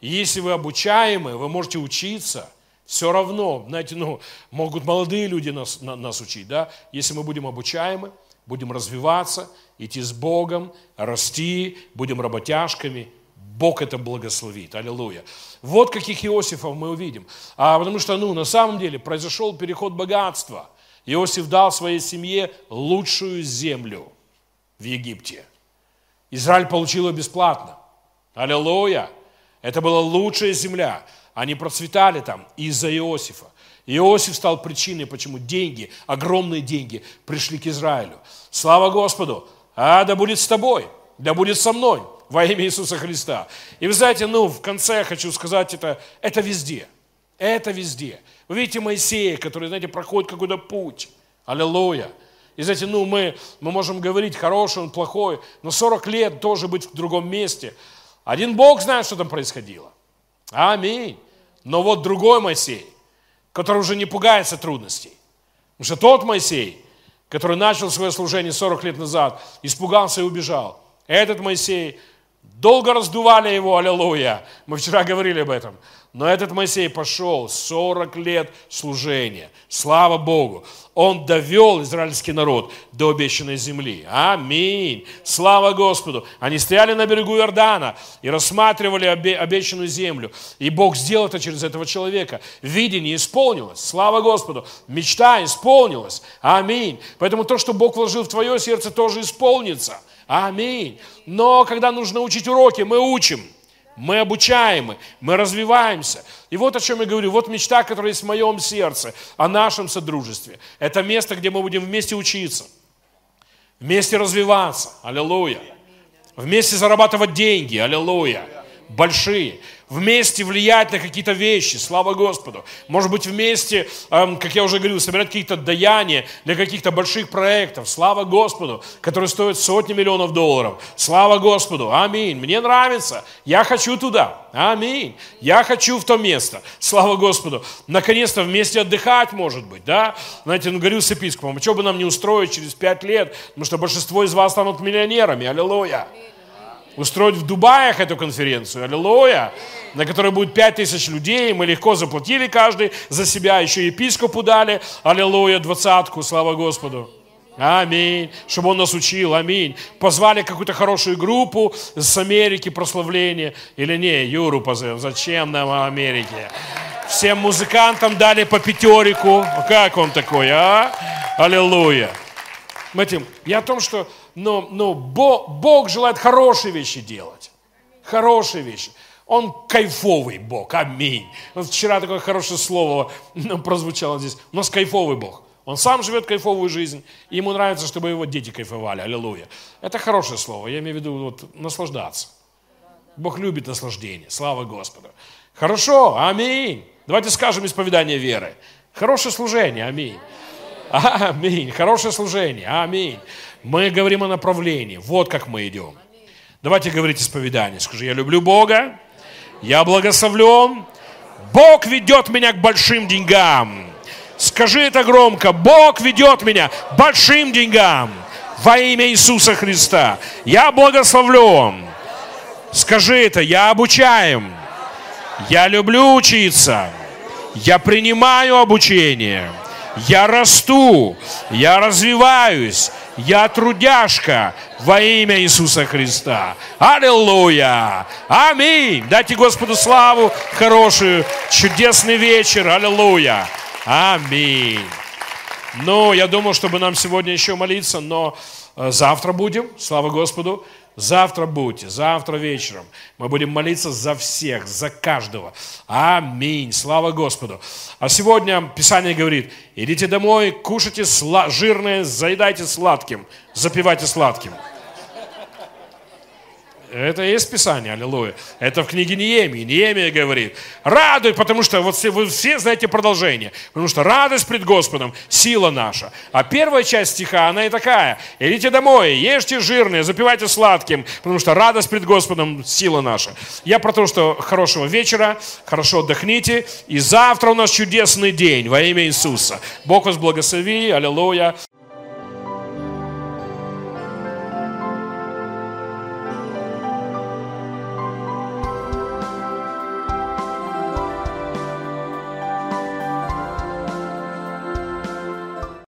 Если вы обучаемы, вы можете учиться – все равно, знаете, ну, могут молодые люди нас, на, нас учить, да? Если мы будем обучаемы, будем развиваться, идти с Богом, расти, будем работяжками, Бог это благословит. Аллилуйя. Вот каких Иосифов мы увидим. А потому что, ну, на самом деле произошел переход богатства. Иосиф дал своей семье лучшую землю в Египте. Израиль получил ее бесплатно. Аллилуйя. Это была лучшая земля. Они процветали там из-за Иосифа. Иосиф стал причиной, почему деньги, огромные деньги, пришли к Израилю. Слава Господу! А да будет с тобой, да будет со мной во имя Иисуса Христа. И вы знаете, ну, в конце я хочу сказать это, это везде. Это везде. Вы видите Моисея, который, знаете, проходит какой-то путь. Аллилуйя. И знаете, ну, мы, мы можем говорить, хороший он, плохой, но 40 лет тоже быть в другом месте. Один Бог знает, что там происходило. Аминь. Но вот другой Моисей, который уже не пугается трудностей. Потому что тот Моисей, который начал свое служение 40 лет назад, испугался и убежал. Этот Моисей, долго раздували его, аллилуйя. Мы вчера говорили об этом. Но этот Моисей пошел 40 лет служения. Слава Богу. Он довел израильский народ до обещанной земли. Аминь. Слава Господу. Они стояли на берегу Иордана и рассматривали обещанную землю. И Бог сделал это через этого человека. Видение исполнилось. Слава Господу. Мечта исполнилась. Аминь. Поэтому то, что Бог вложил в твое сердце, тоже исполнится. Аминь. Но когда нужно учить уроки, мы учим. Мы обучаемы, мы развиваемся. И вот о чем я говорю. Вот мечта, которая есть в моем сердце, о нашем содружестве. Это место, где мы будем вместе учиться, вместе развиваться. Аллилуйя. Вместе зарабатывать деньги. Аллилуйя. Большие вместе влиять на какие-то вещи, слава Господу. Может быть, вместе, эм, как я уже говорил, собирать какие-то даяния для каких-то больших проектов, слава Господу, которые стоят сотни миллионов долларов. Слава Господу, аминь. Мне нравится, я хочу туда, аминь. Я хочу в то место, слава Господу. Наконец-то вместе отдыхать, может быть, да? Знаете, ну, говорил с епископом, а что бы нам не устроить через пять лет, потому что большинство из вас станут миллионерами, аллилуйя устроить в Дубаях эту конференцию, аллилуйя, на которой будет пять тысяч людей, мы легко заплатили каждый за себя, еще епископу дали, аллилуйя, двадцатку, слава Господу. Аминь. Чтобы он нас учил, аминь. Позвали какую-то хорошую группу с Америки прославления. Или не, Юру позовем. Зачем нам Америке? Всем музыкантам дали по пятерику. Как он такой, а? Аллилуйя. Знаете, я о том, что но, но Бог, Бог желает хорошие вещи делать. Хорошие вещи. Он кайфовый Бог. Аминь. Вот вчера такое хорошее слово ну, прозвучало здесь. У нас кайфовый Бог. Он сам живет кайфовую жизнь, и ему нравится, чтобы его дети кайфовали. Аллилуйя. Это хорошее слово. Я имею в виду вот, наслаждаться. Бог любит наслаждение. Слава Господу. Хорошо. Аминь. Давайте скажем исповедание веры. Хорошее служение. Аминь. Аминь. Хорошее служение. Аминь. Мы говорим о направлении. Вот как мы идем. Давайте говорить исповедание. Скажи, я люблю Бога, я благословлен, Бог ведет меня к большим деньгам. Скажи это громко. Бог ведет меня к большим деньгам во имя Иисуса Христа. Я благословлен. Скажи это. Я обучаем. Я люблю учиться. Я принимаю обучение. Я расту. Я развиваюсь. Я трудяшка во имя Иисуса Христа. Аллилуйя! Аминь! Дайте Господу славу, хорошую, чудесный вечер. Аллилуйя! Аминь! Ну, я думал, чтобы нам сегодня еще молиться, но э, завтра будем, слава Господу. Завтра будьте, завтра вечером. Мы будем молиться за всех, за каждого. Аминь. Слава Господу. А сегодня Писание говорит, идите домой, кушайте сла- жирное, заедайте сладким, запивайте сладким. Это и есть Писание, аллилуйя. Это в книге Неемии. Неемия говорит, радуй, потому что, вот все, вы все знаете продолжение, потому что радость пред Господом – сила наша. А первая часть стиха, она и такая, идите домой, ешьте жирное, запивайте сладким, потому что радость пред Господом – сила наша. Я про то, что хорошего вечера, хорошо отдохните, и завтра у нас чудесный день во имя Иисуса. Бог вас благослови, аллилуйя.